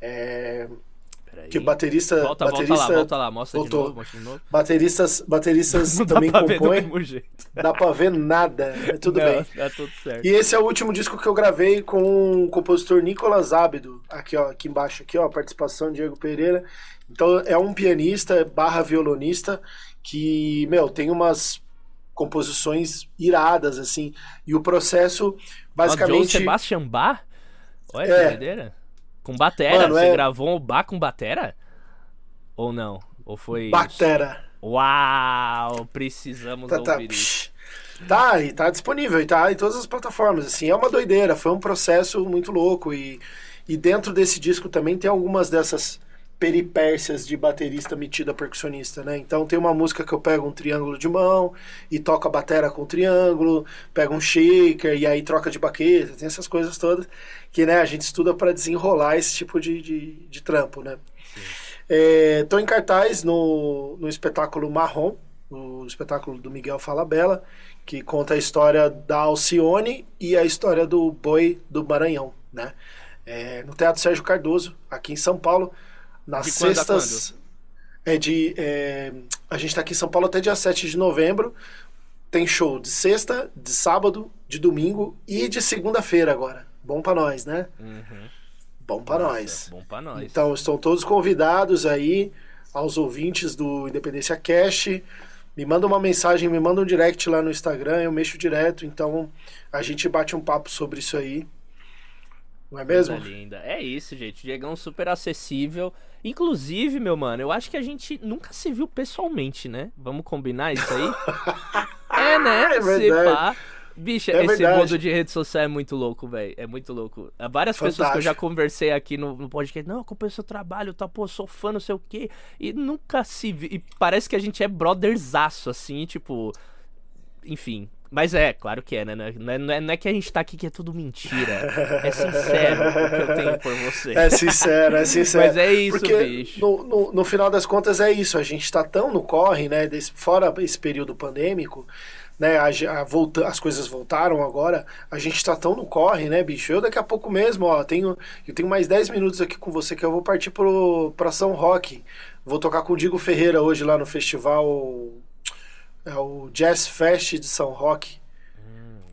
É, que baterista. Volta, baterista, volta lá, volta lá, mostra voltou. de novo, mostra de novo. Bateristas, bateristas Não também compõem. Dá pra ver nada. É tudo Não, bem. Tá tudo certo. E esse é o último disco que eu gravei com o compositor Nicolas Ábido. Aqui, ó, aqui embaixo, aqui, ó, participação de Diego Pereira. Então é um pianista barra violonista que, meu, tem umas composições iradas, assim. E o processo, basicamente. Ah, Sebastian Bach? Olha é, que doideira. Com batera? Mano, Você é... gravou um bar com batera? Ou não? Ou foi. Batera. Uau! Precisamos Tá, tá, ouvir isso. psh. Tá, e tá disponível, e tá em todas as plataformas. Assim, é uma doideira, foi um processo muito louco. E, e dentro desse disco também tem algumas dessas peripécias de baterista metido a percussionista, né? Então tem uma música que eu pego um triângulo de mão e toco a batera com o triângulo, pego um shaker e aí troca de baqueta, tem essas coisas todas que né, a gente estuda para desenrolar esse tipo de, de, de trampo, né? É, tô em cartaz no, no espetáculo Marrom, o espetáculo do Miguel Falabella, que conta a história da Alcione e a história do boi do Maranhão, né? É, no Teatro Sérgio Cardoso, aqui em São Paulo, nas De quando a sextas. É de. é, a gente tá aqui em São Paulo até dia 7 de novembro. Tem show de sexta, de sábado, de domingo e de segunda-feira agora. Bom pra nós, né? Uhum. Bom pra Nossa, nós. Bom pra nós. Então, estão todos convidados aí, aos ouvintes do Independência Cash. Me manda uma mensagem, me manda um direct lá no Instagram, eu mexo direto. Então, a gente bate um papo sobre isso aí. Não é mesmo? Coisa linda. É isso, gente. O Diegão super acessível. Inclusive, meu mano, eu acho que a gente nunca se viu pessoalmente, né? Vamos combinar isso aí? é, né? É Se verdade. pá. Bicho, É esse verdade. mundo de rede social é muito louco, velho. É muito louco. Há Várias pessoas que eu já Fantástico. conversei aqui no, no podcast, não, acompanho seu trabalho, tá, pô, sou fã, não sei o quê. E nunca se vi. E parece que a gente é brotherzaço, assim, tipo. Enfim. Mas é, claro que é, né? Não é, não é- não é que a gente tá aqui que é tudo mentira. É sincero o que eu tenho por você. É sincero, é sincero. Mas é isso, Porque bicho. No, no, no final das contas é isso, a gente tá tão no corre, né? desse- fora esse período pandêmico, né? A, a volta, as coisas voltaram agora, a gente tá tão no corre, né, bicho? Eu daqui a pouco mesmo, ó, tenho, eu tenho mais 10 minutos aqui com você que eu vou partir pro, pra São Roque. Vou tocar com o Digo Ferreira hoje lá no festival. É o Jazz Fest de São Roque.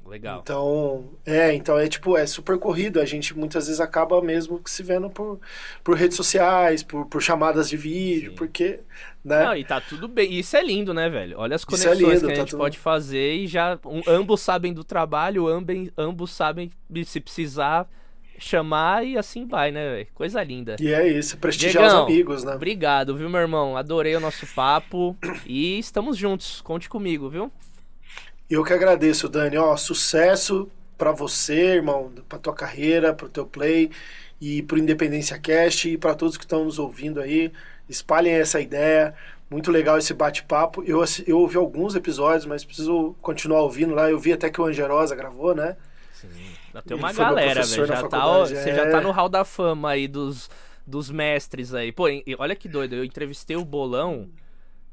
Legal. Então, é, então é tipo, é super corrido. A gente muitas vezes acaba mesmo que se vendo por, por redes sociais, por, por chamadas de vídeo, Sim. porque, né? Não, e tá tudo bem. Isso é lindo, né, velho? Olha as é conexões lindo, que a tá gente tudo- pode fazer e já. um- ambos sabem do trabalho, ambem, ambos sabem se precisar chamar e assim vai, né, velho? Coisa linda. E é isso, prestigiar Diegão, os amigos, né? Obrigado, viu, meu irmão? Adorei o nosso papo e estamos juntos. Conte comigo, viu? Eu que agradeço, Dani. Ó, sucesso pra você, irmão, pra tua carreira, pro teu play e pro Independência Cast e pra todos que estão nos ouvindo aí. Espalhem essa ideia. Muito legal esse bate-papo. Eu, eu ouvi alguns episódios, mas preciso continuar ouvindo lá. Eu vi até que o Angerosa gravou, né? Sim. Já tem uma galera, velho. Já tá, faculdade, você é. já tá no hall da fama aí dos, dos mestres aí. Pô, olha que doido. Eu entrevistei o Bolão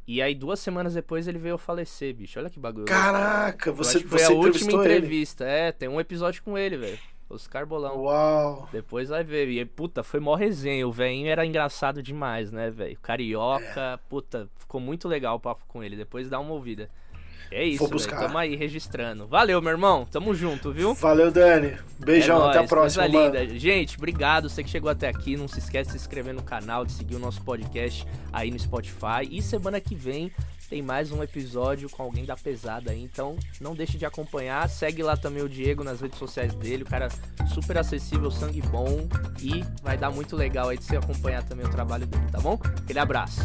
e aí duas semanas depois ele veio falecer, bicho. Olha que bagulho. Caraca, você, foi você a última entrevistou ele. entrevista. É, tem um episódio com ele, velho. Oscar Bolão. Uau. Depois vai ver. E, puta, foi mó resenha. O velhinho era engraçado demais, né, velho? Carioca, puta, ficou muito legal o papo com ele. Depois dá uma ouvida. É isso, Vou buscar. Tamo aí registrando. Valeu, meu irmão. Tamo junto, viu? Valeu, Dani. Beijão, É até a próxima. Coisa linda. Gente, obrigado. Você que chegou até aqui. Não se esquece de se inscrever no canal, de seguir o nosso podcast aí no Spotify. E semana que vem tem mais um episódio com alguém da pesada aí. Então não deixe de acompanhar. Segue lá também o Diego nas redes sociais dele. O cara super acessível, sangue bom. E vai dar muito legal aí de você acompanhar também o trabalho dele, tá bom? Aquele abraço.